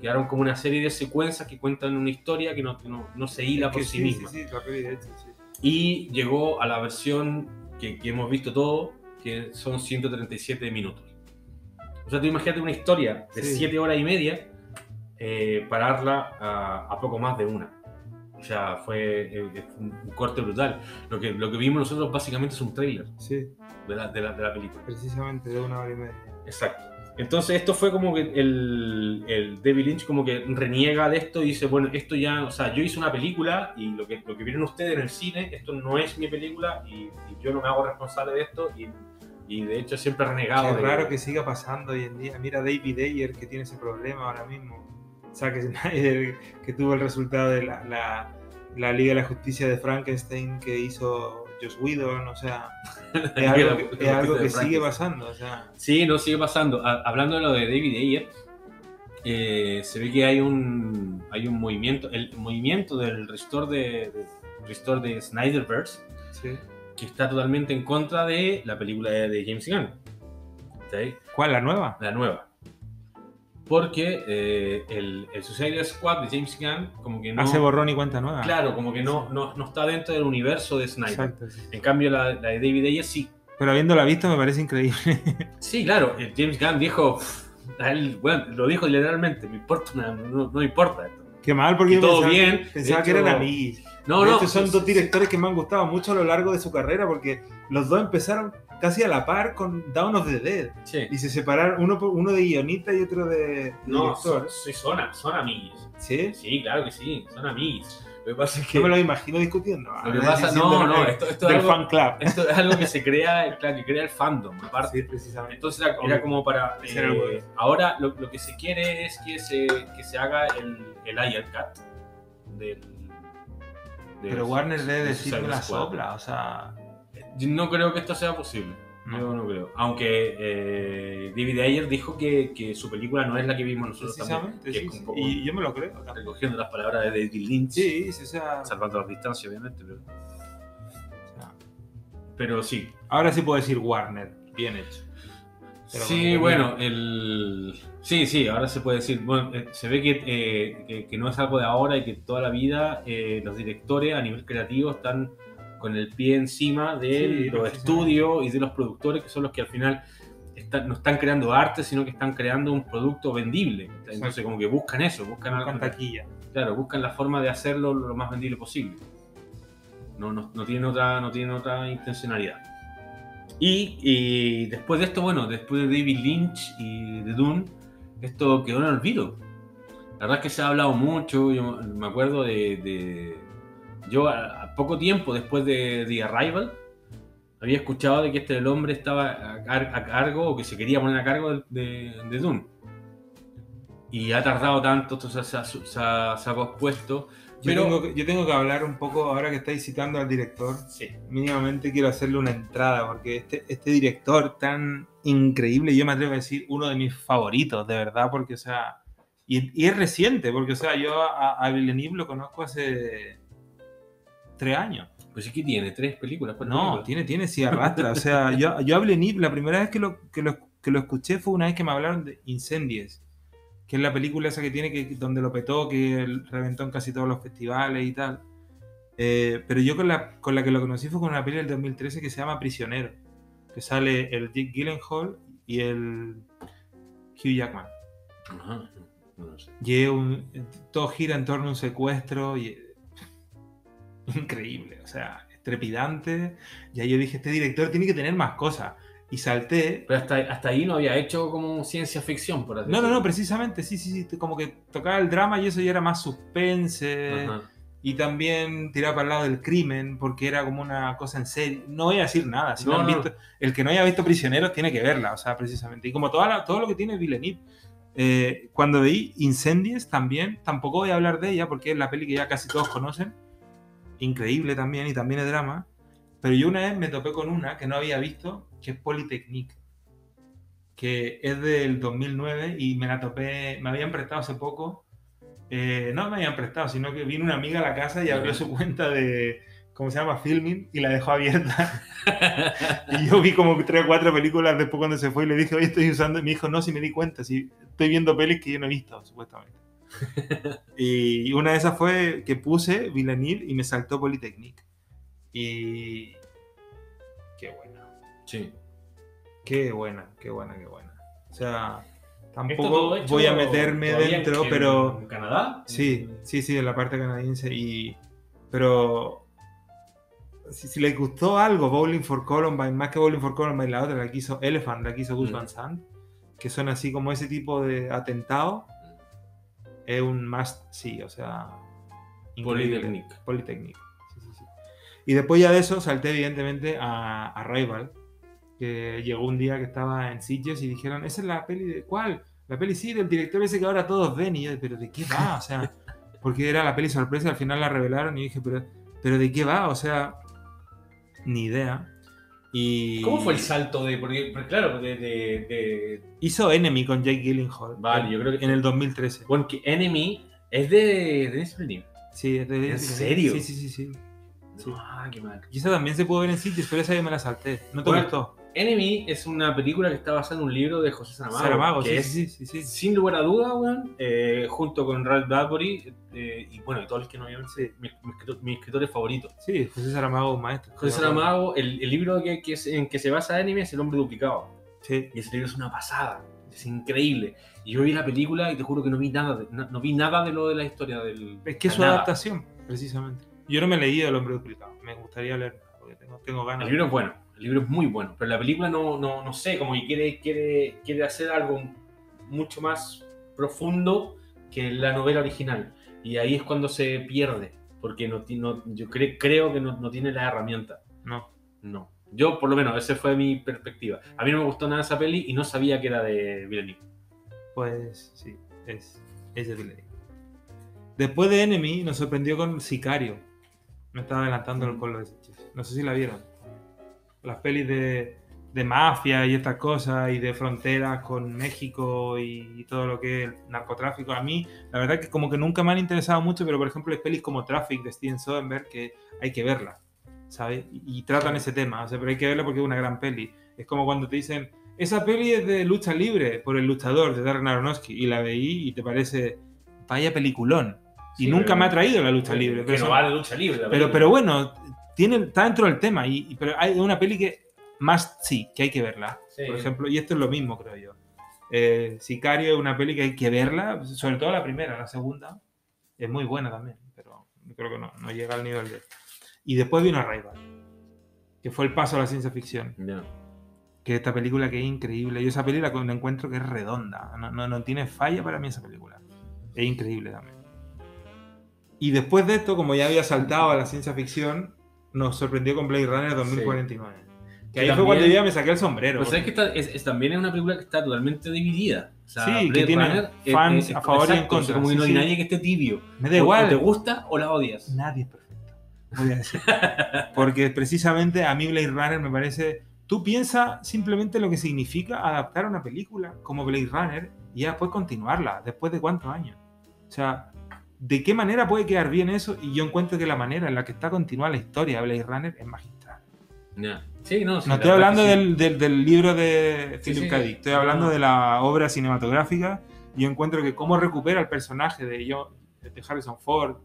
Quedaron como una serie de secuencias que cuentan una historia que no, no, no se hila por Que sí, sí, misma. Sí, sí, de hecho, sí. Y llegó a la versión que, que hemos visto todo, que son 137 minutos. O sea, tú imagínate una historia de Sí. 7 horas y media, eh, pararla a, a poco más de una. O sea, fue eh, un, un corte brutal. Lo que, lo que vimos nosotros básicamente es un trailer Sí, de la, de la, de la película. precisamente de una hora y media. Exacto. Entonces esto fue como que el, el David Lynch como que reniega de esto y dice, bueno, esto ya, o sea, yo hice una película y lo que, lo que vieron ustedes en el cine, esto no es mi película y, y yo no me hago responsable de esto y, y de hecho siempre he renegado. De- raro que siga pasando hoy en día. Mira David Ayer que tiene ese problema ahora mismo. Zack Snyder [laughs] que tuvo el resultado de la, la, la Liga de la Justicia de Frankenstein que hizo Joss Whedon. O sea, [laughs] es algo que, es algo que sigue pasando. O sea, Sí, no sigue pasando. Ha- hablando de lo de David Ayer, eh, se ve que hay un, hay un movimiento, el movimiento del restore de, de, restore de Snyderverse, sí. que está totalmente en contra de la película de, de James Gunn. ¿Sí? ¿Cuál? ¿La nueva? La nueva. Porque eh, el, el Suicide Squad de James Gunn, como que no. Hace borrón y cuenta nueva. Claro, como que no, no, no está dentro del universo de Snyder. Exacto. sí. En cambio, la, la de David Ayer sí. Pero habiéndola visto me parece increíble. [laughs] Sí, claro. eh, James Gunn dijo. "Pff, a él, bueno, lo dijo literalmente. Me importa, una- no, no importa esto. Qué mal porque yo todo pensaba, bien. pensaba De que hecho- eran amigos. No, de no. hecho, son dos directores que me han gustado mucho a lo largo de su carrera porque los dos empezaron casi a la par con Dawn of the Dead. sí. Y se separaron uno, uno de guionista y otro de No, director. sí, son, son amigos. ¿Sí? Sí, claro que sí, son amigos. Lo que pasa es que. Yo me lo imagino discutiendo. Lo que Ah, pasa, diciendo no, no, esto, esto es del algo, fan club. esto es algo que se crea, claro, que crea el fandom, aparte. Sí, precisamente. Entonces era, era como para. Eh, ahora lo, lo que se quiere es que se, que se haga el, el Ayer Cut del. del- Pero Warner debe decir que la sopla, o sea. No creo que esto sea posible. No. Yo no creo. Aunque eh, David Ayer dijo que, que su película no es la que vimos nosotros también. Que sí, es un sí. poco Y yo me lo creo. también. recogiendo las palabras de David Lynch. Sí, sí, o sea, Salvando las distancias, obviamente. Pero, o sea, pero sí. Ahora sí puedo decir Warner. Bien hecho. Pero sí, bueno, el... Sí, sí, ahora se puede decir. Bueno, eh, se ve que, eh, que, que no es algo de ahora y que toda la vida eh, los directores a nivel creativo están con el pie encima de Sí, los estudios y de los productores, que son los que al final están, no están creando arte, sino que están creando un producto vendible. Entonces, Exacto. como que buscan eso, buscan, Buscan algo- taquilla. claro, buscan la forma de hacerlo lo más vendible posible. No, no, no tienen otra, no tienen otra intencionalidad. Y, y después de esto, bueno, después de David Lynch y de Dune, esto quedó en olvido. La verdad es que se ha hablado mucho, yo me acuerdo de... de- yo a, a poco tiempo después de The Arrival, había escuchado de que este el hombre estaba a, car- a cargo o que se quería poner a cargo de, de, de Dune. Y ha tardado tanto, entonces se ha, se ha- se ha pospuesto. Yo, tengo que, yo tengo que hablar un poco, ahora que estáis citando al director, Sí. mínimamente quiero hacerle una entrada, porque este, este director tan increíble, yo me atrevo a decir, uno de mis favoritos, de verdad, porque, o sea, y, y es reciente, porque, o sea, yo a, a Villeneuve lo conozco hace tres años. Pues sí que tiene tres películas. No, películas. tiene, tiene, sí [laughs] arrastra. O sea, yo, yo a Villeneuve, la primera vez que lo, que, lo, que lo escuché fue una vez que me hablaron de Incendies, que es la película esa que tiene que donde lo petó, que reventó en casi todos los festivales y tal. Eh, pero yo con la, con la que lo conocí fue con una película del 2013 que se llama Prisionero, que sale el Dick Gyllenhaal y el Hugh Jackman. Ajá, no sé. Y un- todo gira en torno a un secuestro y [laughs] increíble, o sea, trepidante. Y ahí yo dije, este director tiene que tener más cosas. Y salté. Pero hasta, hasta ahí no había hecho como ciencia ficción, por así No, no, no, decirlo. precisamente, sí, sí, sí, como que tocaba el drama y eso ya era más suspense. Ajá. Y también tiraba para el lado del crimen, porque era como una cosa en serio. No voy a decir nada. Si no No, han no. visto- el que no haya visto Prisioneros tiene que verla, o sea, precisamente. Y como toda la- todo lo que tiene Villeneuve. Eh, cuando veí Incendies también, tampoco voy a hablar de ella porque es la peli que ya casi todos conocen. Increíble también y también es drama. Pero yo una vez me topé con una que no había visto, que es Polytechnique, que es del 2009 y me la topé, me habían prestado hace poco. Eh, no me habían prestado, sino que vino una amiga a la casa y abrió su cuenta de, ¿cómo se llama? Filming y la dejó abierta. [laughs] y yo vi como tres o cuatro películas después cuando se fue y le dije, oye, estoy usando. Y me dijo, no, si me di cuenta, si estoy viendo pelis que yo no he visto, supuestamente. Y una de esas fue que puse Villanil y me saltó Polytechnique. Y. Qué buena. Sí. Qué buena, qué buena, qué buena. O sea, ¿Esto tampoco voy a meterme dentro, en- pero. ¿En Canadá? Sí, sí, sí, en la parte canadiense. Y, pero si, si les gustó algo, Bowling for Columbine, más que Bowling for Columbine, la otra, la que hizo Elephant, la que hizo Gus Mm. Van Sant, que son así como ese tipo de atentado, es un must, sí, o sea. Polytechnique. Polytechnique. Sí, sí, sí. Y después ya de eso salté evidentemente a, a Rival, que llegó un día que estaba en Sitges y dijeron, esa es la peli de cuál? La peli sí, del director ese que ahora todos ven y yo, pero ¿de qué va? O sea, [laughs] porque era la peli sorpresa, al final la revelaron y dije, pero, pero ¿de qué va? O sea, ni idea. Y ¿Cómo fue el salto de.? Porque, porque claro, de, de, de- Hizo Enemy con Jake Gyllenhaal. Vale, en- yo creo que- En el 2013. Bueno, que Enemy es de Denis Villeneuve. Sí, es de- ¿En serio? Sí, sí, sí, sí. Sí. Ah, qué mal. Y esa también se pudo ver en Sitges, pero esa yo me la salté. ¿No te Bueno, gustó? Enemy es una película que está basada en un libro de José Saramago. Saramago, que sí, es, sí, sí, sin lugar a duda, weón, eh, junto con Ralph Bradbury eh, y bueno, y todos los que no habían Sí. mis, mis escritor- mis escritores favoritos. Sí, José Saramago, maestro. José Saramago, el, el libro que, que es- en que se basa Enemy es El hombre duplicado. Sí. Y ese libro es una pasada, es increíble. Y yo vi la película y te juro que no vi nada de, no, no vi nada de lo de la historia del. Es que es su nada. adaptación, precisamente. Yo no me leído El hombre duplicado. Me gustaría leerlo, porque tengo, tengo ganas. El libro es bueno, el libro es muy bueno, pero la película no, no, no sé, como que quiere, quiere, quiere hacer algo mucho más profundo que la novela original. Y ahí es cuando se pierde, porque no, no- yo cre- creo que no, no tiene la herramienta. No. No. Yo, por lo menos, esa fue mi perspectiva. A mí no me gustó nada esa peli y no sabía que era de Villeneuve. Pues sí, es, es de Villeneuve. Después de Enemy nos sorprendió con Sicario. Me estaba adelantando el colo de Sitges. No sé si la vieron. Las pelis de, de mafia y estas cosas y de fronteras con México y, y todo lo que es el narcotráfico. A mí, la verdad que como que nunca me han interesado mucho, pero por ejemplo hay pelis como Traffic de Steven Soderbergh que hay que verla, ¿sabes? Y, y tratan ese tema, o sea, pero hay que verla porque es una gran peli. Es como cuando te dicen, esa peli es de lucha libre por el luchador de Darren Aronofsky y la veí y te parece, vaya peliculón. Y Sí, nunca me ha traído la lucha libre. Que Pero, no son- va de lucha libre. la pero, pero bueno, tiene, está dentro del tema. Y, y- pero hay una peli que más sí, que hay que verla. Sí. Por ejemplo, y esto es lo mismo, creo yo. Eh, Sicario es una peli que hay que verla, sobre todo la primera, la segunda. Es muy buena también, pero creo que no, no llega al nivel de. Y después vino Arrival, que fue el paso a la ciencia ficción. Ya. Que esta película que es increíble. Yo esa película la encuentro que es redonda. No, no, no tiene falla para mí esa película. Es increíble también. Y después de esto, como ya había saltado a la ciencia ficción, nos sorprendió con Blade Runner 2049. Que Que ahí fue cuando yo ya me saqué el sombrero. Sabes que esta es, es- también es una película que está totalmente dividida. O sea, Sí, que tiene Runner es- fans es- es- a favor y en exacto, o sea, contra, como que no hay sí. nadie que esté tibio. Me da igual. O te gusta o la odias. Nadie es perfecto. Voy a decir. [laughs] Porque precisamente a mí Blade Runner me parece. Tú piensas simplemente lo que significa adaptar una película como Blade Runner y ya después continuarla. ¿Después de cuántos años? O sea, ¿de qué manera puede quedar bien eso? Y yo encuentro que la manera en la que está continuada la historia de Blade Runner es magistral. Sí, no, sí, No la estoy hablando sí. del, del- del libro de Philip. K. Dick, estoy hablando no. de la obra cinematográfica. Y yo encuentro que cómo recupera el personaje de, yo, de Harrison Ford,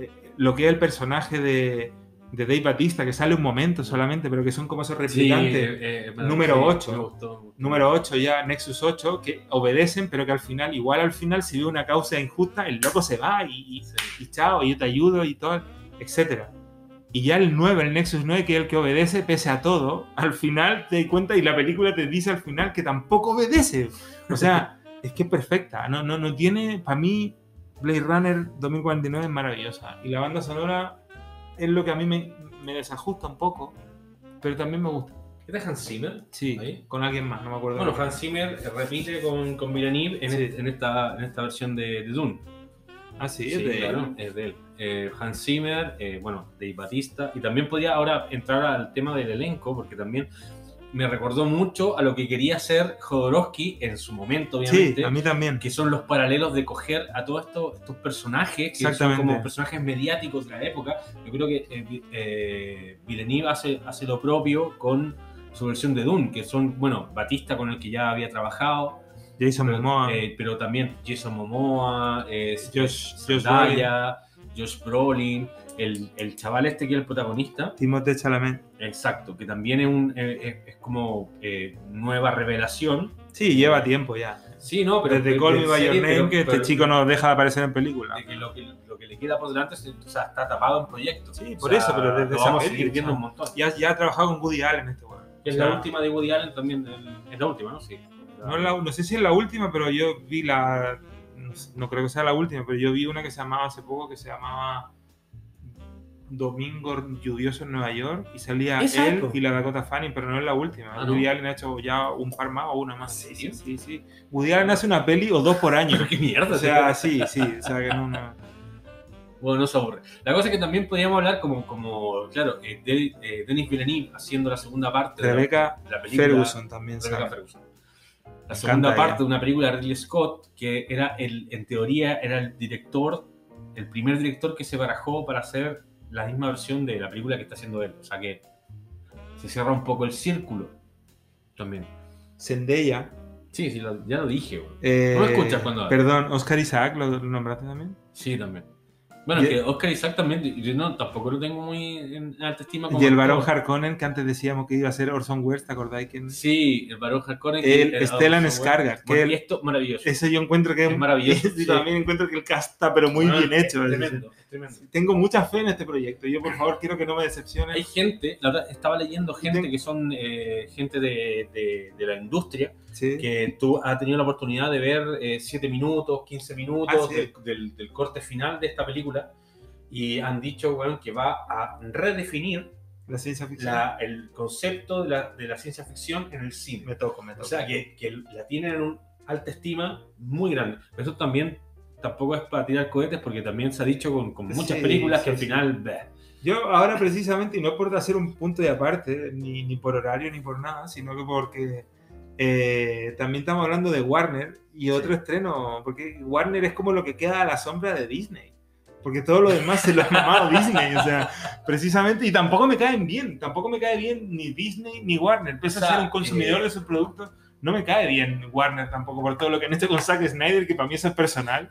eh, lo que es el personaje de, de Dave Batista, que sale un momento solamente, pero que son como esos Sí, replicantes. eh, eh, me- número sí, ocho. me gustó, me gustó. Número 8 ya, Nexus 8, que obedecen, pero que al final, igual al final, si ve una causa injusta, el loco se va y, y- Sí. y chao, yo te ayudo y todo, etcétera. Y ya el 9, el Nexus 9, que es el que obedece pese a todo, al final te das cuenta y la película te dice al final que tampoco obedece. O sea, [laughs] es que es perfecta. No, no, no tiene, para mí, Blade Runner 2049 es maravillosa. Y la banda sonora es lo que a mí me, me desajusta un poco, pero también me gusta. ¿Es de Hans Zimmer? Sí, Ahí. con alguien más, no me acuerdo. Bueno, Hans Zimmer repite con, con Villeneuve en, Sí. en esta, en esta versión de, de Dune. Ah, sí, Sí, es de claro, él. es de él. Eh, Hans Zimmer, eh, bueno, Dave Batista. Y también podía ahora entrar al tema del elenco, porque también me recordó mucho a lo que quería hacer Jodorowsky en su momento, obviamente. Sí, a mí también. que son los paralelos de coger a todos estos, estos personajes que son como personajes mediáticos de la época. Yo creo que eh, eh, Villeneuve hace, hace lo propio con su versión de Dune, que son, bueno, Batista con el que ya había trabajado, Jason pero, Momoa. eh, pero también Jason Momoa, eh, Josh- Josh Zendaya, Josh Brolin, el, el chaval este que es el protagonista, Timothée Chalamet. exacto, que también es, un, es, es como eh, nueva revelación. Sí, lleva tiempo ya. Sí, no, pero Desde Call Me By Your Name pero- que este pero- chico no deja de aparecer en películas. de que lo, que lo que le queda por delante es, o sea, está tapado en proyectos. Sí, O por sea, eso, pero desde esa vamos a seguir o viendo un montón. Ya, ya ha trabajado con Woody Allen este weón. Es O sea, la última de Woody Allen también. es la última, ¿no? Sí. No, la- no sé si es la última, pero yo vi la. No, creo que sea la última, pero yo vi una que se llamaba hace poco que se llamaba Domingo Lluvioso en Nueva York y salía él y la Dakota Fanning, pero no es la última. Ah, ¿no? Woody Allen ha hecho ya un par más o una más. ¿En Sí, sí, sí. Woody Allen hace una peli o dos por año. [laughs] Pero qué mierda. o sea, tío. sí, sí. O sea, que no. no. Bueno, no se aburre. La cosa es que también podríamos hablar como, como claro, eh, de, eh, Denis Villeneuve haciendo la segunda parte de la- Rebeca de la película. Ferguson también Rebecca sale. Ferguson. La segunda parte ella. de una película de Ridley Scott, que era el, en teoría, era el director, el primer director que se barajó para hacer la misma versión de la película que está haciendo él. O sea que se cierra un poco el círculo también. Zendaya. Sí, sí, lo- ya lo dije, eh, ¿No me escuchas cuando? Perdón, Oscar Isaac, ¿lo, lo nombraste también? Sí, también. Bueno, es que Oscar Isaac también, yo no, tampoco lo tengo muy en alta estima como Y el varón. Harkonnen, que antes decíamos que iba a ser Orson Welles, ¿te acordáis quién? Sí, el varón Harkonnen. El era Stellan Welles. que el- esto, maravilloso. Ese yo encuentro que Es maravilloso, [laughs] sí. también encuentro que el cast está, pero muy bien hecho. Es Es- tremendo. Tengo mucha fe en este proyecto. Yo, por favor, quiero que no me decepcione. Hay gente, la verdad, estaba leyendo gente Ten- que son eh, gente de, de- de la industria, Sí. que tú has tenido la oportunidad de ver 7 minutos, 15 minutos Ah, sí. del, del- del corte final de esta película y han dicho bueno, que va a redefinir La ciencia ficción. la- el concepto de la, de la ciencia ficción en el cine. Me toco, me toco. O sea, que, que la tienen en una alta estima muy grande. Pero eso también tampoco es para tirar cohetes porque también se ha dicho con, con muchas Sí, películas que sí, al sí. final... bleh. Yo ahora precisamente, y no por hacer un punto de aparte, ni, ni por horario ni por nada, sino que porque eh, también estamos hablando de Warner y otro estreno, porque Warner es como lo que queda a la sombra de Disney. Porque todo lo demás se lo ha mamado [laughs] Disney, o sea, precisamente, y tampoco me caen bien, tampoco me cae bien ni Disney ni Warner, pese O sea, a ser un consumidor eh, de sus productos, no me cae bien Warner tampoco, por todo lo que han hecho con Zack Snyder, que para mí eso es personal.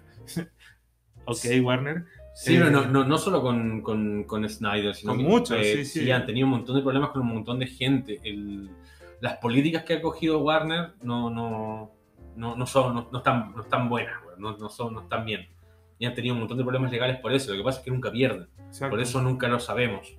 Ok, Warner. Sí, Eh, pero no, no, no solo con, con, con Snyder, sino Con muchos, eh, sí, sí. han tenido un montón de problemas con un montón de gente. El- las políticas que ha cogido Warner no, no, no, no son, no, no están, no están buenas, no, no, son, no están bien. Y han tenido un montón de problemas legales por eso. Lo que pasa es que nunca pierden. Exacto. Por eso nunca lo sabemos.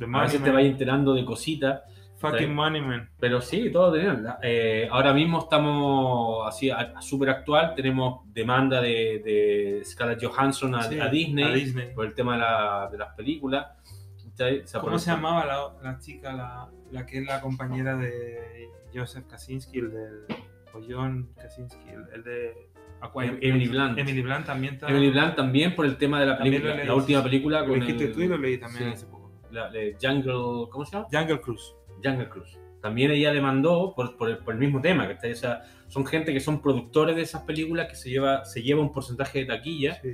A veces te vas enterando de cositas. Fucking. Money Man. Pero sí, todo tenían. Eh, ahora mismo estamos así, súper actual. Tenemos demanda de, de Scarlett Johansson a, Sí, a Disney a Disney. por el tema de, la- de las películas. ¿Cómo se llamaba la, la chica, la, la que es la compañera de Joseph Kaczynski, el del. O John Kaczynski, el, el de. Aqua- Emily Blunt. Emily Blunt también está. Emily Blunt también por el tema de la película, leí, la última película Lo con dijiste el, tú y lo leí también sí. hace poco. la de Jungle, ¿cómo se llama? Jungle Cruise. Jungle Cruise. También ella demandó por, por, el, por el mismo tema, que O sea, son gente que son productores de esas películas que se lleva, se lleva un porcentaje de taquilla Sí.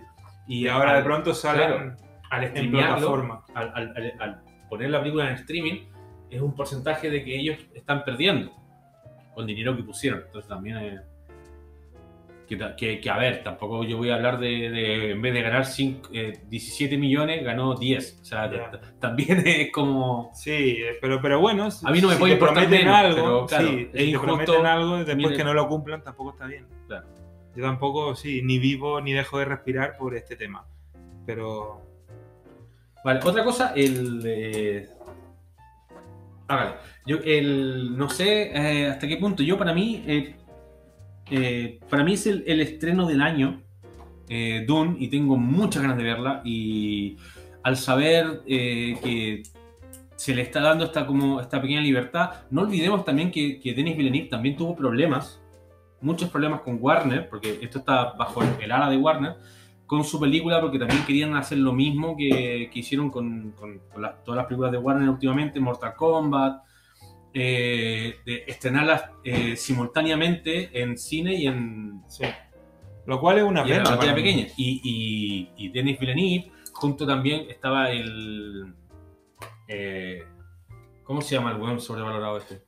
y, Y ahora al- de pronto salen claro, al streamearlo, al- al- al poner la película en streaming, es un porcentaje de que ellos están perdiendo con dinero que pusieron. Entonces también es... Que, ta- que, que, a ver, tampoco yo voy a hablar de, de- en vez de ganar cinco- eh, 17 millones, ganó 10. O sea, también [laughs] es como... Sí, eh, pero, pero bueno. A mí no me si puede importar prometen menos, algo, pero claro, sí, es si te injusto, prometen algo, después que no lo cumplan, tampoco está bien. Claro. Yo tampoco, sí, ni vivo ni dejo de respirar por este tema. Pero Vale, otra cosa, el... eh, Ah, vale. Yo, el... No sé eh, hasta qué punto. Yo, para mí... eh, para mí es el, el estreno del año, eh, Dune, y tengo muchas ganas de verla. Y al saber eh, que se le está dando esta, como, esta pequeña libertad, no olvidemos también que, que Denis Villeneuve también tuvo problemas, muchos problemas con Warner, porque esto está bajo el, el ala de Warner, con su película porque también querían hacer lo mismo que, que hicieron con, con- con las- todas las películas de Warner últimamente, Mortal Kombat, eh, de estrenarlas eh, simultáneamente en cine y en, Sí. Lo cual es una y pena. pantalla pequeña. Y, y, y Denis Villeneuve, junto también estaba el... eh, ¿Cómo se llama el weón sobrevalorado este?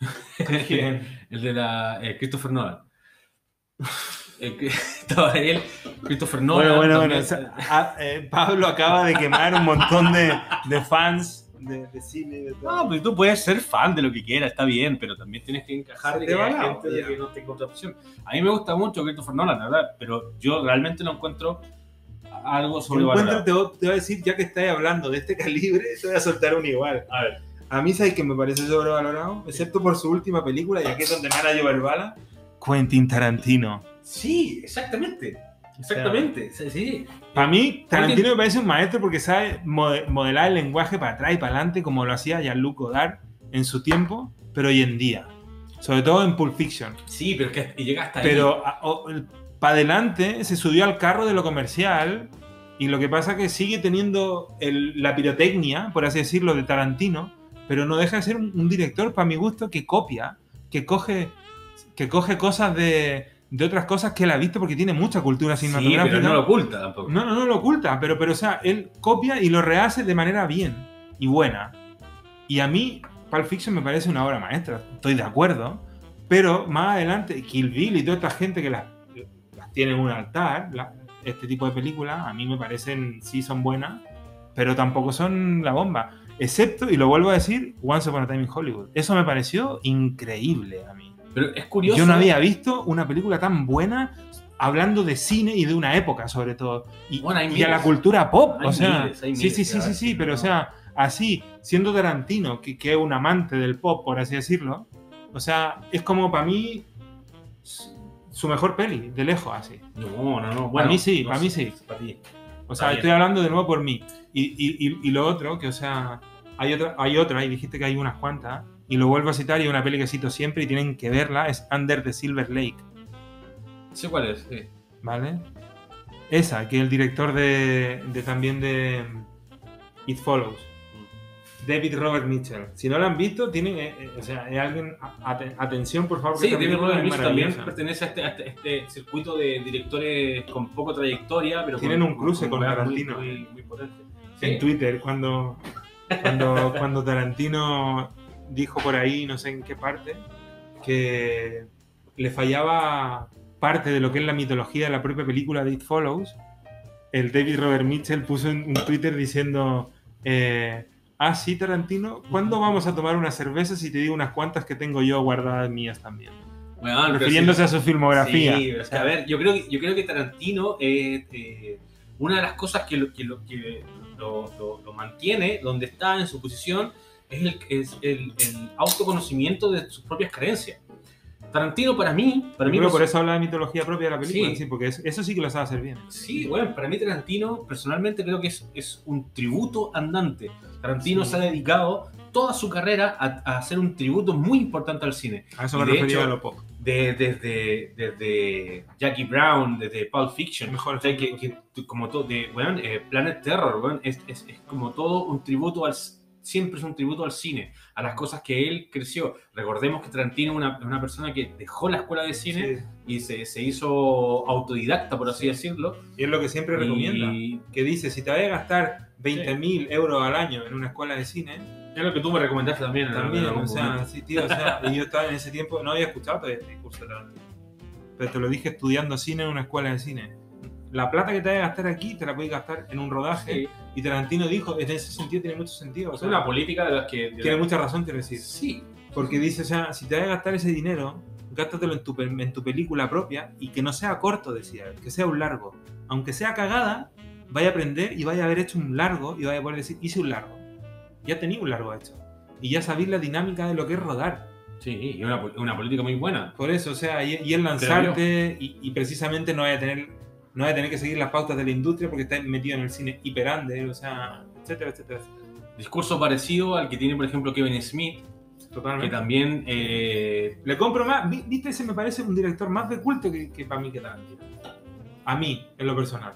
[laughs] ¿Quién? El de la. eh, Christopher Nolan. [laughs] Estaba él, Christopher Nolan. Bueno, bueno, bueno. también. o sea, ah, eh, Pablo acaba de quemar un montón de, de fans de, de cine de todo. No, pero tú puedes ser fan de lo que quieras, está bien, pero también tienes que encajar de que hay gente de que no tenga otra opción. A mí me gusta mucho Christopher Nolan, la verdad, pero yo realmente no encuentro algo sobrevalorado. te, voy- te voy a decir, ya que estáis hablando de este calibre, te voy a soltar un igual. A ver, A mí, ¿sabes que me parece sobrevalorado? Excepto por su última película, y aquí es donde me van a llover bala. Quentin Tarantino. sí, exactamente. Exactamente, sí, sí. Para mí, Tarantino me parece un maestro porque sabe mode- modelar el lenguaje para atrás y para adelante, como lo hacía Jean-Luc Godard en su tiempo, pero hoy en día. Sobre todo en Pulp Fiction. Sí, pero es que llega hasta ahí. Pero para adelante se subió al carro de lo comercial y lo que pasa que sigue teniendo el- la pirotecnia, por así decirlo, de Tarantino, pero no deja de ser un, un director, para mi gusto, que copia, que coge, que coge cosas de, de otras cosas que él ha visto porque tiene mucha cultura Sí, cinematográfica. pero no lo oculta tampoco. No, no, no lo oculta, pero, pero o sea, él copia y lo rehace de manera bien y buena. Y a mí, Pulp Fiction me parece una obra maestra, estoy de acuerdo, pero más adelante, Kill Bill y toda esta gente que las, las tiene en un altar, la- este tipo de películas, a mí me parecen, sí son buenas, pero tampoco son la bomba. Excepto, y lo vuelvo a decir, Once Upon a Time in Hollywood. Eso me pareció increíble a mí. Pero es curioso. Yo no había visto una película tan buena hablando de cine y de una época, sobre todo. Y, Bueno, hay y a la cultura pop. Hay o sea, miles, sí, miles, sí, sí, sí, sí, sí, pero o sea, así, siendo Tarantino, que, que es un amante del pop, por así decirlo, o sea, es como para mí su- mejor peli, de lejos, así. No, no, no. Bueno, mí sí, no para mí sí. Para ti. O sea, estoy hablando de nuevo por mí. Y, y- y- y lo otro, que o sea, hay otra, hay otra, y dijiste que hay unas cuantas, y lo vuelvo a citar, y es una peli que cito siempre y tienen que verla, es Under the Silver Lake. Sí, ¿cuál es? Sí. ¿Vale? Esa, que es el director de, de también de It Follows. David Robert Mitchell. Si no lo han visto, tienen, eh, eh, o sea, es alguien, a- aten- atención por favor. Sí, David Robert Mitchell también pertenece a este, a este- este circuito de directores con poca trayectoria, pero Tienen con- un cruce con Tarantino. Muy, muy, muy potente. En. Twitter, cuando, cuando, cuando [laughs] Tarantino dijo por ahí, no sé en qué parte, que le fallaba parte de lo que es la mitología de la propia película de It Follows, el David Robert Mitchell puso en un Twitter diciendo, eh, ah, sí, Tarantino, ¿cuándo vamos a tomar unas cervezas y te digo unas cuantas que tengo yo guardadas mías también? Refiriéndose sí. a su filmografía. Sí, pero es que, a ver, yo creo, que- yo creo que Tarantino, eh, eh, una de las cosas que, lo, que, lo, que lo- lo- lo mantiene donde está en su posición es el, es el, el autoconocimiento de sus propias creencias. Tarantino para mí, para Yo mí creo por eso habla de mitología propia de la película, Sí. sí, porque es- eso sí que lo sabe hacer bien. Sí, bueno, para mí Tarantino personalmente creo que es, es un tributo andante. Tarantino Sí. se ha dedicado toda su carrera a, a hacer un tributo muy importante al cine. A eso me de refería hecho, a lo pop. De- desde, desde Jackie Brown, desde Pulp Fiction, Mejor o sea, que, que como todo, de, weón, eh, Planet Terror, weón, es, es- es como todo un tributo al, siempre es un tributo al cine, a las cosas que él creció. Recordemos que Tarantino es una, una persona que dejó la escuela de cine Sí. y se, se hizo autodidacta, por así decirlo. Y es lo que siempre recomienda. Que dice, si te vas a gastar 20.000 euros al año en una escuela de cine, es lo que tú me recomendaste también. también, o sea, sí, tío, o sea, [laughs] y yo estaba en ese tiempo, no había escuchado todavía este discurso de Tarantino. Pero te lo dije estudiando cine en una escuela de cine. La plata que te vas a gastar aquí te la puedes gastar en un rodaje. Y Tarantino dijo, en ese sentido tiene mucho sentido. O Es una política de las que... de tiene la- mucha razón, quiero decir. Sí, Porque dice, o sea, si te vas a gastar ese dinero, gástatelo en tu, en tu película propia y que no sea corto, decía él, que sea un largo. Aunque sea cagada, vaya a aprender y vaya a haber hecho un largo y vaya a poder decir, hice un largo. Ya tenía un largo hecho. Y ya sabéis la dinámica de lo que es rodar. sí, y una, una política muy buena. Por eso, o sea, y, y el lanzarte y, y precisamente no vaya a tener no vaya a tener que seguir las pautas de la industria porque está metido en el cine hiperande, o sea, etcétera, etcétera, etcétera. Discurso parecido al que tiene, por ejemplo, Kevin Smith, que Totalmente. también... eh, Le compro más. vi- Viste, ese me parece un director más de culto que, que para mí que Tarantino. A mí, en lo personal.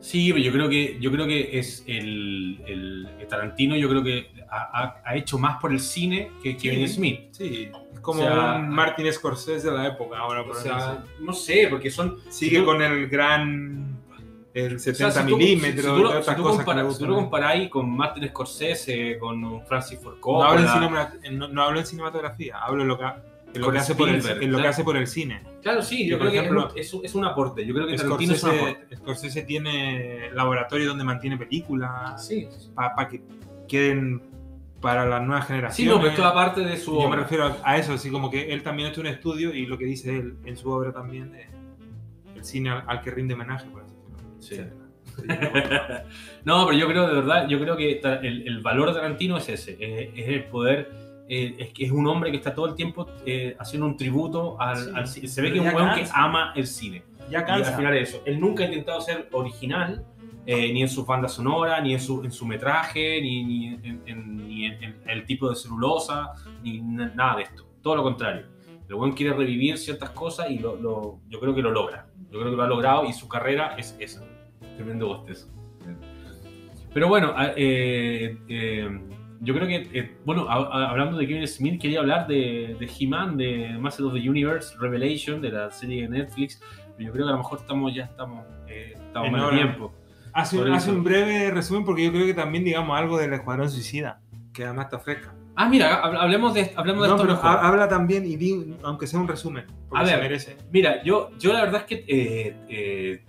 Sí, pero yo creo que, yo creo que es el, el- Tarantino, yo creo que ha, hecho más por el cine que Kevin Sí. Smith. Sí, como O sea, un Martin Scorsese de la época ahora, por O sea, no sé, porque son... Sigue tú- con el gran. El o sea, 70 si tú- milímetros si tú si cosas. compara- si tú gustan. lo comparáis con Martin Scorsese, con Francis Ford no, Coppola... hablo en cinema- no, no hablo en cinematografía, hablo en lo que, en lo que, hace, por el, en lo que hace por el cine. Claro, sí, yo creo ejemplo, que es, un- es, un- aporte. Yo creo que Tarantino es un aporte. Scorsese, Scorsese tiene laboratorio donde mantiene películas Sí, para que queden para las nuevas sí, generaciones. no, pero esto aparte de su Yo me obra. refiero a, a eso, así como que él también ha hecho un estudio y lo que dice él en su obra también, de el cine al, al que rinde homenaje, por así decirlo. Sí. [laughs] No, pero yo creo de verdad, yo creo que el, el valor de Tarantino es ese, eh, es el poder, eh, es que es un hombre que está todo el tiempo eh, haciendo un tributo al, Sí, al cine. Se ve que es un weón que ama el cine. Ya Y cansa. al final es eso. Él nunca ha intentado ser original, eh, ni en su banda sonora, ni en su, en su metraje, ni, ni en, en- ni en- el tipo de celulosa, ni na- nada de esto. Todo lo contrario. El buen quiere revivir ciertas cosas y lo, lo- yo creo que lo logra. Yo creo que lo ha logrado y su carrera es esa. Tremendo bostezo. Pero bueno, eh, eh, yo creo que, eh, bueno, a- a- hablando de Kevin Smith, quería hablar de, de He-Man, de Master of the Universe, Revelation, de la serie de Netflix. Pero yo creo que a lo mejor estamos, ya estamos, estamos En mal tiempo. Hace, un- hace un breve resumen porque yo creo que también digamos algo del Escuadrón Suicida, que además está fresca. Ah, mira, hab- hablemos de, hablemos de No, esto pero mejor. ha- habla también y di, aunque sea un resumen, porque A se ver. merece. Mira, yo, yo la verdad es que eh, eh,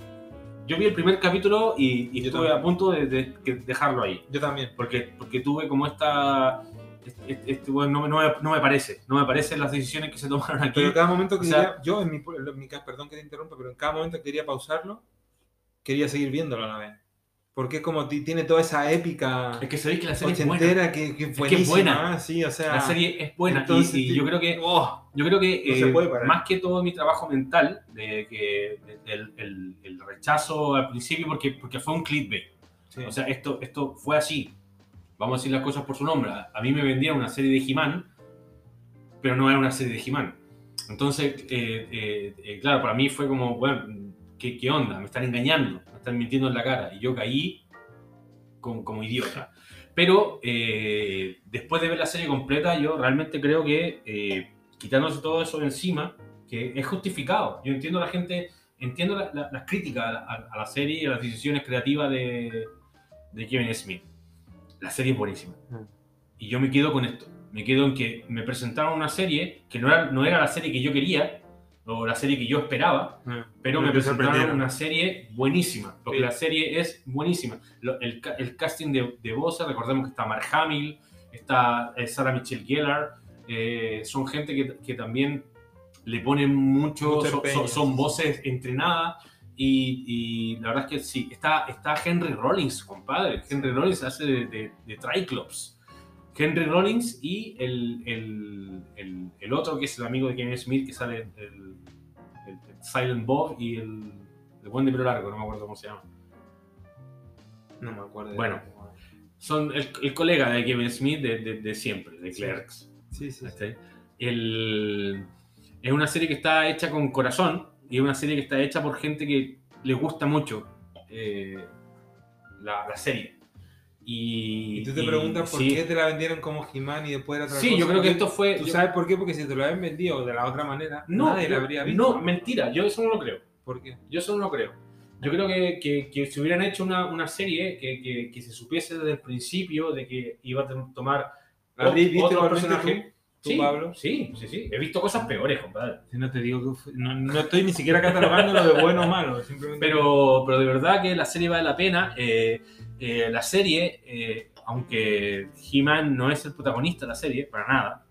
yo vi el primer capítulo y, y Yo estuve también. a punto de, de- que dejarlo ahí. Yo también. Porque, porque tuve como esta... Este, este- bueno, no, me- no me, no me parece, no me parecen las decisiones que se tomaron aquí. Pero en cada momento que O sea- quería, yo en mi, en mi perdón que te interrumpa, pero en cada momento que quería pausarlo, quería seguir viéndolo a la vez. Porque es como ti- tiene toda esa épica Es que sabéis que la serie es buena. que, que es que es buena. sí, o sea, La serie es buena y- entonces, y, sí. yo creo que oh, yo creo que No se eh, puede parar. más que todo mi trabajo mental de que el, el- el rechazo al principio porque porque fue un clickbait. sí. O sea, esto esto fue así. Vamos a decir las cosas por su nombre. A mí me vendían una serie de He-Man, pero no era una serie de He-Man. Entonces, eh, eh, eh, claro, para mí fue como, bueno, ¿qué, qué onda? Me están engañando, me están mintiendo en la cara. Y yo caí como, como idiota. Pero eh, después de ver la serie completa, yo realmente creo que eh, quitándose todo eso de encima, que es justificado. Yo entiendo a la gente, entiendo la- la- las críticas a, la- a la serie y a las decisiones creativas de, de Kevin Smith. La serie es buenísima. Mm. Y yo me quedo con esto. Me quedo en que me presentaron una serie que no era, no era la serie que yo quería, o la serie que yo esperaba, Eh, pero me presentaron una serie buenísima. Porque Sí. la serie es buenísima. Lo- el, el casting de, de voces, recordemos que está Mark Hamill, está eh, Sarah Michelle Gellar, eh, son gente que, que también le ponen mucho, son, son- voces entrenadas. Y, y la verdad es que sí, está, está Henry Rollins, compadre. Henry Rollins hace de, de, de Triclops. Henry Rollins y el, el, el, el otro que es el amigo de Kevin Smith que sale el, Silent Bob y el, el buen de pelo largo, no me acuerdo cómo se llama. No me acuerdo. Bueno. Son el, el colega de Kevin Smith de, de- de siempre, de Clerks. Sí, sí. sí. El- es una serie que está hecha con corazón y es una serie que está hecha por gente que le gusta mucho eh, la, la serie. Y, Y tú te y- preguntas por sí. qué te la vendieron como He-Man y después era otra Sí, cosa. yo creo que esto fue. ¿Tú yo- sabes por qué? Porque si te lo habían vendido de la otra manera, no, nadie yo- la habría visto. no, mentira, yo eso no lo creo. ¿Por qué? Yo eso no lo creo. Yo creo que, que, que si hubieran hecho una, una serie que, que, que se supiese desde el principio de que iba a tom- tomar ¿La habrías visto otro personaje. Tú, sí, Pablo? Sí, sí, sí. He visto cosas peores, compadre. Si no te digo que no, no estoy ni siquiera catalogándolo de bueno o malo, simplemente. Pero, pero de verdad que la serie vale la pena. Eh, eh, la serie, eh, aunque He-Man no es el protagonista de la serie, para nada,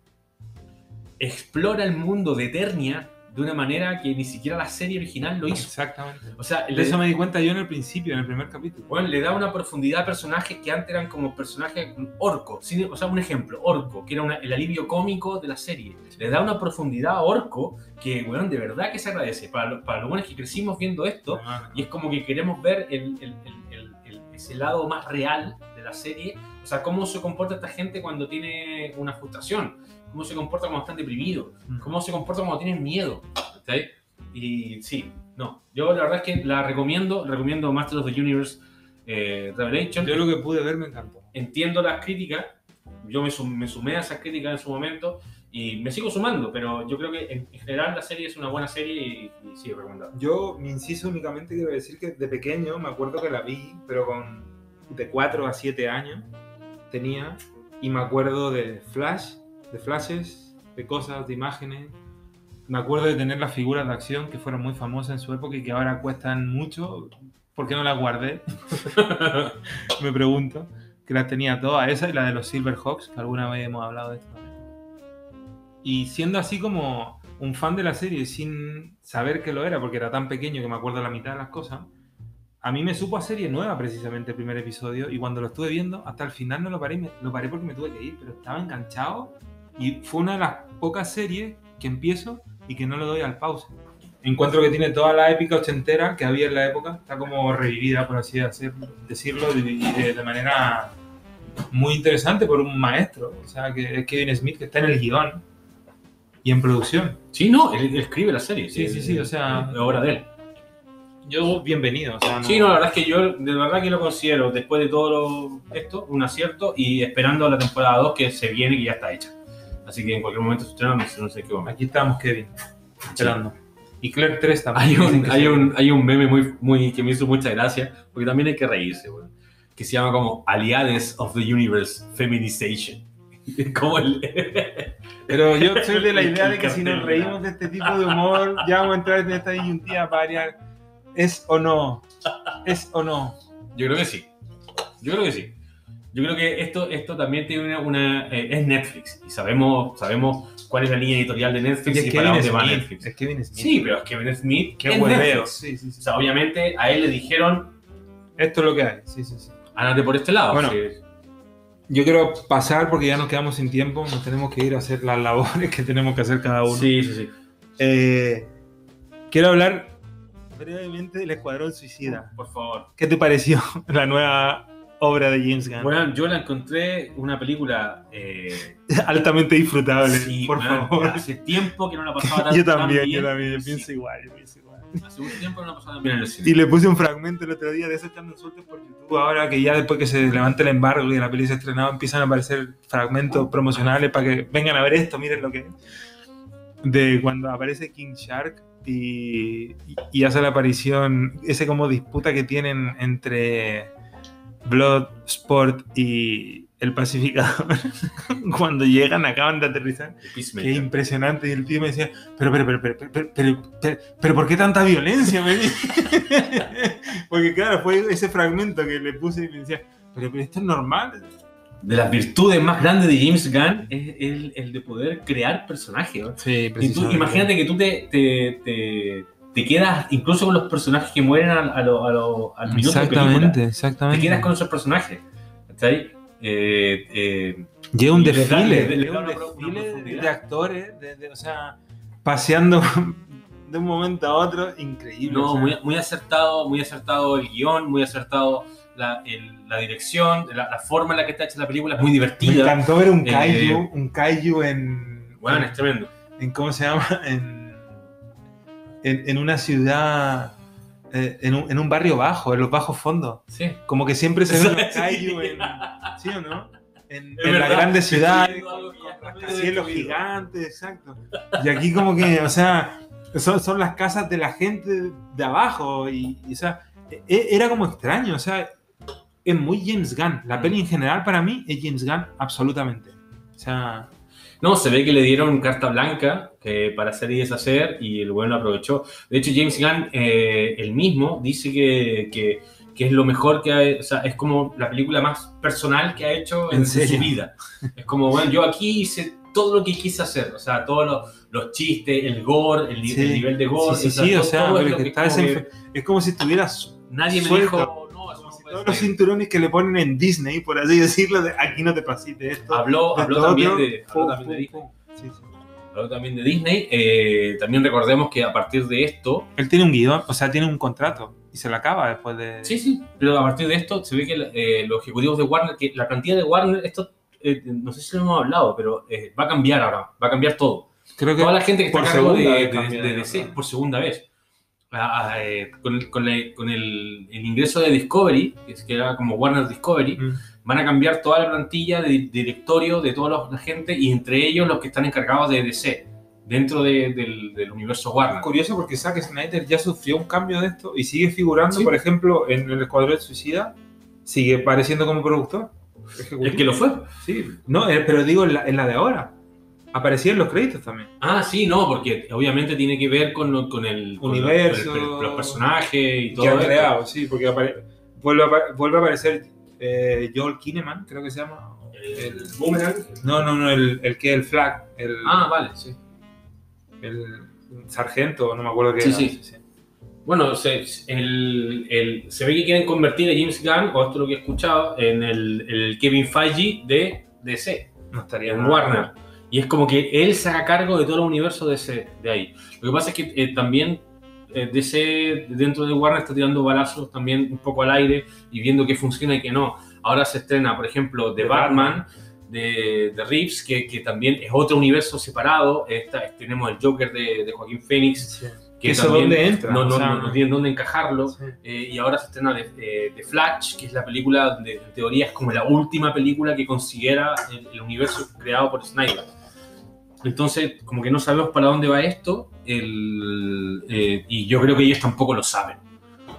explora el mundo de Eternia de una manera que ni siquiera la serie original lo hizo. Exactamente. O sea, De le- eso me di cuenta yo en el principio, en el primer capítulo. Bueno, le da una profundidad a personajes que antes eran como personajes orco. O sea, un ejemplo, orco, que era una- el alivio cómico de la serie. Le da una profundidad a orco que, bueno, de verdad que se agradece. Para, lo- para los buenos que crecimos viendo esto, Ah, y es como que queremos ver el- el- el- ese lado más real de la serie. O sea, cómo se comporta esta gente cuando tiene una frustración. Cómo se comporta cuando están deprimidos. Mm. Cómo se comporta cuando tienen miedo. ¿cachai? Y sí, No, yo la verdad es que la recomiendo, recomiendo Master of the Universe eh, Revelation. Yo lo que pude ver me encantó. Entiendo las críticas, yo me, sum- me sumé a esas críticas en su momento y me sigo sumando, pero yo creo que en, en general la serie es una buena serie y, y sí, recomendable. Yo, mi inciso únicamente quiero decir que de pequeño me acuerdo que la vi, pero con de 4 a 7 años tenía, y me acuerdo de flash, de flashes, de cosas, de imágenes. Me acuerdo de tener las figuras de acción que fueron muy famosas en su época y que ahora cuestan mucho. ¿Por qué no las guardé? [laughs] me pregunto. Que las tenía todas, esa y la de los Silverhawks, que alguna vez hemos hablado de esto. Y siendo así como un fan de la serie sin saber que lo era, porque era tan pequeño que me acuerdo la mitad de las cosas, a mí me supo a serie nueva precisamente el primer episodio y cuando lo estuve viendo, hasta el final no lo paré, me- lo paré porque me tuve que ir, pero estaba enganchado y fue una de las pocas series que empiezo y que no le doy al pause. Encuentro que tiene toda la épica ochentera que había en la época, está como revivida, por así decirlo, y de, de manera muy interesante por un maestro, o sea, que es Kevin Smith, que está en el guion y en producción. Sí, no, él, él escribe la serie. Sí, sí, sí, o sea- Es obra de él. Yo, bienvenido. O sea, Sí, no, la verdad es que yo de verdad que lo considero, después de todo lo- esto, un acierto y esperando la temporada 2 que se viene y ya está hecha. Así que en cualquier momento se estrena, no sé, no sé qué momento. Aquí estamos, Kevin, esperando. Y Claire 3 también. Hay un, hay, un, hay un meme muy, muy, que me hizo mucha gracia, porque también hay que reírse, weón, que se llama como Aliades of the Universe Feminization. [laughs] como el... [laughs] Pero yo soy de la idea de que si nos reímos de este tipo de humor, ya vamos a entrar en esta disyuntiva varias. ¿Es o no? ¿Es o no? Yo creo que sí. Yo creo que sí. Yo creo que esto, esto también tiene una... una, eh, es Netflix y sabemos, sabemos cuál es la línea editorial de Y Netflix y, es para Kevin dónde va Smith. Netflix. Es Kevin Smith. Sí, pero es Kevin Smith. Qué hueveo. Netflix. Sí, sí, sí. O sea, obviamente a él le dijeron, Esto es lo que hay. Sí, sí, sí. ándate por este lado. Bueno. Sí. Yo quiero pasar porque ya nos quedamos sin tiempo. Nos tenemos que ir a hacer las labores que tenemos que hacer cada uno. sí, sí, sí. Eh, quiero hablar brevemente del Escuadrón Suicida. Por favor. ¿Qué te pareció [laughs] la nueva obra de James Gunn? Bueno, yo la encontré una película... eh, [laughs] Altamente disfrutable, sí, por favor. Hace tiempo que no la pasaba [laughs] tan Yo tan también, bien. yo también, yo Sí, pienso igual, yo pienso igual. Hace mucho tiempo que no la pasaba tan bien en el cine. Y le puse un fragmento el otro día de eso echando sueltos por YouTube. Ahora que ya después que se levante el embargo y la peli se ha estrenado, empiezan a aparecer fragmentos promocionales para que vengan a ver esto, miren lo que es. De cuando aparece King Shark y, y- y hace la aparición, ese como disputa que tienen entre Blood, Sport y El Pacificador, [laughs] cuando llegan, acaban de aterrizar. Qué impresionante. Y el tío me decía, pero, pero, pero, pero, pero, pero, pero pero, ¿pero ¿por qué tanta violencia? [laughs] Porque claro, fue ese fragmento que le puse y me decía, pero, pero esto es normal. De las virtudes más grandes de James Gunn es el, de poder crear personajes. ¿no? Sí, y tú, imagínate que tú te te quedas incluso con los personajes que mueren a, a lo- a lo- al minuto de película. Exactamente, exactamente. Te quedas con esos personajes. ¿Cachai? Eh, eh, Llega un desfile, le- un desfile de, actores, de- de- o sea, paseando [laughs] de un momento a otro, increíble. no, o sea. muy, muy acertado, muy acertado el guion, muy acertado la, el- la dirección, la, la forma en la que está hecha la película es muy Me divertida. encantó ver un Eh, kaiju, un kaiju en, Bueno, es tremendo. en ¿cómo se llama? [laughs] En, en, en una ciudad, eh, en, un, en un barrio bajo, en los bajos fondos. Sí. Como que siempre se los Sí. kaiju en, ¿sí o no? En, en las grandes ciudades, destruido. gigantes, exacto. Y aquí como que, o sea, son, son las casas de la gente de abajo y, y, o sea, e- era como extraño, o sea, es muy James Gunn. La Mm. peli en general para mí es James Gunn absolutamente. O sea, No, se ve que le dieron carta blanca que para hacer y deshacer y el bueno lo aprovechó. De hecho, James Gunn, eh, él mismo, dice que, que, que es lo mejor que ha, o sea, es como la película más personal que ha hecho en, ¿En su vida. Es como, bueno, yo aquí hice todo lo que quise hacer, o sea, todos los, los chistes, el gore, el, Sí. el nivel de gore. sí, sí, o todo- sea, todo es lo que que como que es como si estuvieras nadie me suelto. dijo, todos los ser". cinturones que le ponen en Disney, por así decirlo, de aquí no te pasiste esto. Habló, de habló también otro, de, habló pum, también de pum, Disney. pum. Sí, sí. Habló también de Disney. Eh, también recordemos que a partir de esto, Él tiene un guion, o sea, tiene un contrato y se lo acaba después de. Sí, sí, pero a partir de esto se ve que eh, los ejecutivos de Warner, que la cantidad de Warner, esto eh, no sé si lo hemos hablado, pero eh, va a cambiar ahora, va a cambiar todo. Creo que Toda la gente que está a cargo de, DC por segunda vez. A- a, eh, con, con la- con el, el ingreso de Discovery, que era como Warner Discovery, Mm. van a cambiar toda la plantilla de directorio de toda la gente y entre ellos los que están encargados de DC, dentro de- del, del universo Warner. Curioso porque Zack Snyder ya sufrió un cambio de esto y sigue figurando, Sí. por ejemplo, en el Escuadrón Suicida, sigue apareciendo como productor. ejecutivo. El que lo fue. Sí, no, eh, pero digo en la, en la de ahora. Aparecía en los créditos también. Ah, sí, no, porque obviamente tiene que ver con, lo- con el Universo. con el- con los personajes y todo que creado, sí, porque apare- vuelve, a, apa- vuelve a aparecer eh, Joel Kinnaman, creo que se llama. El Boomerang. No, no, no, el, el que el flag, el, Ah, vale, sí. el sargento, no me acuerdo qué Sí, era. sí. Bueno, se, el- el- se ve que quieren convertir a James Gunn, o esto es lo que he escuchado, en el, el Kevin Feige de DC, No estaría en nada Warner. Y es como que él se haga cargo de todo el universo de, ese, de ahí. Lo que pasa es que eh, también eh, DC dentro de Warner está tirando balazos también un poco al aire y viendo qué funciona y qué no. Ahora se estrena, por ejemplo, The The Batman, de, de Reeves, que, que también es otro universo separado. Esta- tenemos el Joker de, de Joaquín Phoenix, Sí. que ¿Eso dónde entra? No, O no, sea, no, no tienen dónde encajarlo. Sí. Eh, y ahora se estrena de, de- de Flash, que es la película, de, en teoría es como la última película que considera el, el universo creado por Snyder. Entonces, como que no sabemos para dónde va esto, el- eh, y yo creo que ellos tampoco lo saben.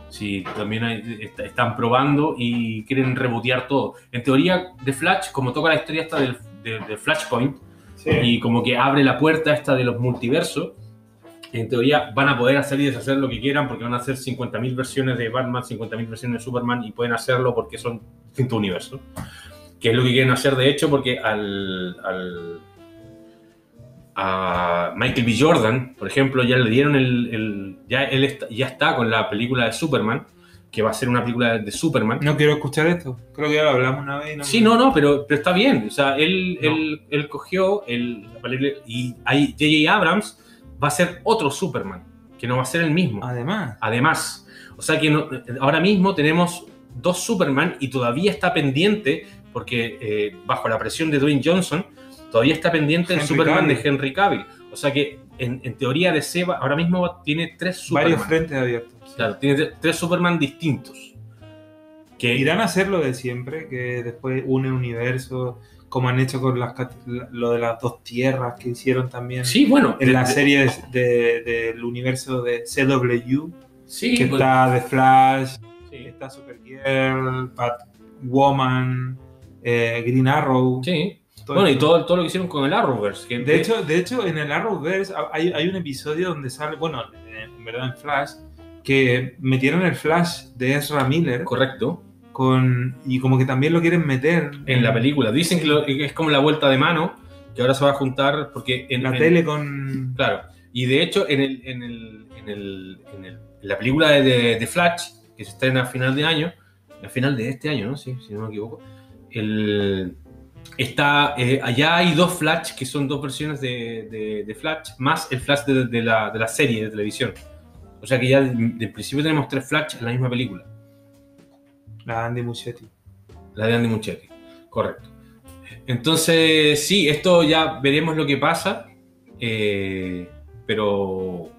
Sí, también hay- est- están probando y quieren rebotear todo. En teoría, de Flash, como toca la historia esta del, de, de Flashpoint, Sí. y como que abre la puerta esta de los multiversos. En teoría van a poder hacer y deshacer lo que quieran porque van a hacer 50.000 versiones de Batman, 50.000 versiones de Superman y pueden hacerlo porque son distintos universos. Que es lo que quieren hacer de hecho porque al, al- a Michael B. Jordan, por ejemplo, ya le dieron el... el- ya él está, ya está con la película de Superman, que va a ser una película de Superman. No quiero escuchar esto. Creo que ya lo hablamos una vez. y no Sí, me- no, no, pero, pero está bien. O sea, él, No. él, él cogió el, y hay J.J. Abrams va a ser otro Superman, que no va a ser el mismo. Además, Además, o sea que no- ahora mismo tenemos dos Superman y todavía está pendiente, porque eh, bajo la presión de Dwayne Johnson, todavía está pendiente el Superman Cavill. de Henry Cavill. O sea que en, en teoría de Seba ahora mismo tiene tres Superman. varios frentes abiertos. Claro, tiene tre- tres Superman distintos. Que Irán a hacer lo de siempre, que después une universos, como han hecho con las, lo de las dos tierras que hicieron también Sí, bueno. en de- series de- del universo de CW, Sí, que está The Flash, sí. está Supergirl, Batwoman, eh, Green Arrow. Sí. Bueno, y todo, todo lo que hicieron con el Arrowverse. Que De hecho, de hecho, en el Arrowverse hay, hay un episodio donde sale, bueno, en verdad en Flash, que metieron el Flash de Ezra Miller correcto, con y como que también lo quieren meter en la película. Dicen que, lo- que es como la vuelta de mano, que ahora se va a juntar porque en la en- tele con Claro. Y de hecho, en, el, en, el, en, el, en, el- en la película de, de- de Flash, que se estrena a final de año, a final de este año, ¿no? Sí, si no me equivoco. El, está, eh, allá hay dos Flash, que son dos versiones de, de- de Flash, más el Flash de, de la, de la serie de televisión. O sea que ya de, de principio tenemos tres Flash en la misma película. la Andy Muschietti. La de Andy Muschietti, correcto. Entonces, sí, esto ya veremos lo que pasa, eh, pero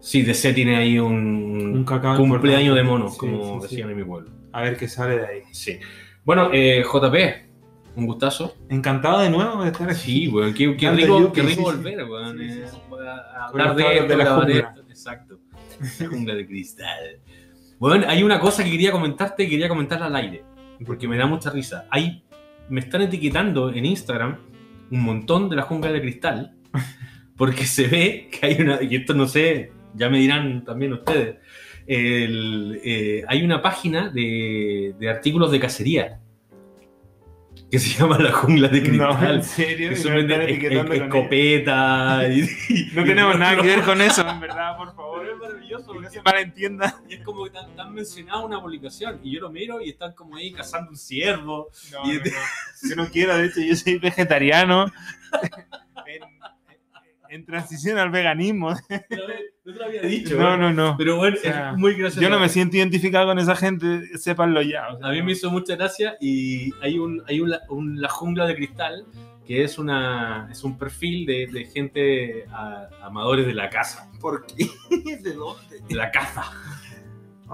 sí, DC tiene ahí un, Un cumpleaños de mono, Sí, como sí, sí. decían en mi pueblo. A ver qué sale de ahí. Sí. Bueno, eh, JP, un gustazo. Encantado de nuevo de estar aquí. Sí, weón, qué, qué rico, qué rico sí, sí. volver, weón, Sí, sí, eh, a hablar de esto, de la jungla. esto. Exacto. La jungla de cristal. Bueno, hay una cosa que quería comentarte y quería comentarla al aire. porque me da mucha risa. Hay, me están etiquetando en Instagram un montón de la jungla de cristal, [laughs] porque se ve que hay una, y esto no sé, ya me dirán también ustedes, el, eh, hay una página de, de artículos de cacería que se [laughs] llama la jungla de No, cristal. en serio. que son están escopeta [laughs] y. No tenemos [laughs] nada que ver con eso, en verdad, por favor. Pero es maravilloso no porque se malentienda. y es como que te han, te han mencionado una publicación y yo lo miro y están como ahí cazando un ciervo No, Y- no, no. Yo no quiero, de hecho, yo soy vegetariano. en, en transición al veganismo. No te lo había dicho. No, ¿eh? no, no. Pero bueno, O sea, es muy gracioso. Yo no me siento identificado con esa gente, sépanlo ya. o sea, A mí me hizo mucha gracia y hay un, hay un, un- la jungla de cristal que es, una, es un perfil de, de gente a- amadores de la caza. ¿Por qué? [laughs] ¿De dónde? De la caza.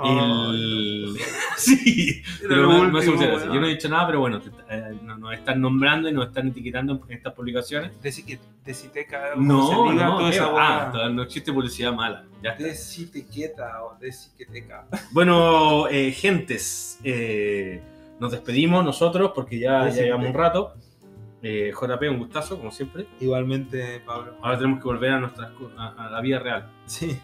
Oh, El- [laughs] sí, pero hace último, mucha gracia. weón. Yo no he dicho nada, pero bueno, te- eh, nos, nos están nombrando y nos están etiquetando en estas publicaciones. Desi- Desiteca, No, se diga no, toda esa todavía no existe publicidad mala. Ya está. Desitequeta o desiqueteca. [laughs] Bueno, eh, gentes, eh, nos despedimos nosotros porque ya, ya Sí, sí, llevamos un rato. Eh, JP, un gustazo, como siempre. Igualmente, Pablo. Ahora tenemos que volver a, nuestras, a, a la vida real. Sí,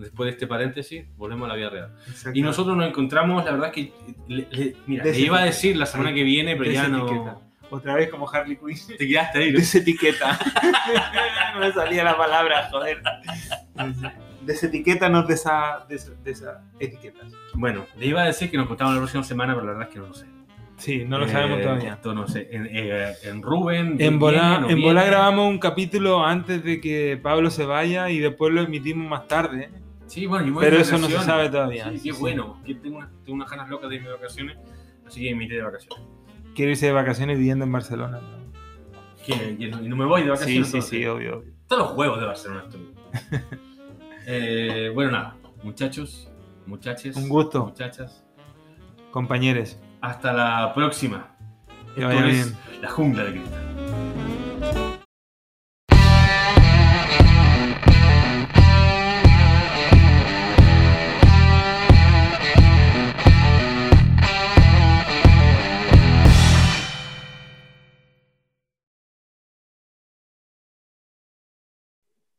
Después de este paréntesis, volvemos a la vida real. Y nosotros nos encontramos, la verdad es que, le- le- mira, le iba a decir la semana que viene, pero ya no... Otra vez como Harley Quinn. [laughs] Te quedaste ahí, ¿no? Desetiqueta. [laughs] no me salía la palabra, joder. Desetiqueta nos de esa, de esa, de esa etiquetas. Bueno, le iba a decir que nos contamos la próxima semana, pero la verdad es que no lo sé. Sí, no lo Eh, sabemos todavía. Esto no sé. En, eh, en Rubén. En Volá, no grabamos un capítulo antes de que Pablo se vaya y después lo emitimos más tarde. Sí, bueno, yo me voy Pero de eso no se sabe todavía. Sí, Sí, qué sí. bueno. Que tengo, unas, tengo unas ganas locas de irme de vacaciones, así que me iré de vacaciones. Quiero irse de vacaciones viviendo en Barcelona. ¿Qué? ¿Y no me voy de Sí, vacaciones? sí, entonces? sí, obvio, obvio. Todos los juegos de Barcelona estoy. [laughs] Eh, bueno, nada, muchachos, muchaches, Un gusto. muchachas. Compañeros. Hasta la próxima. Que Esto vaya es bien. La jungla de cristal.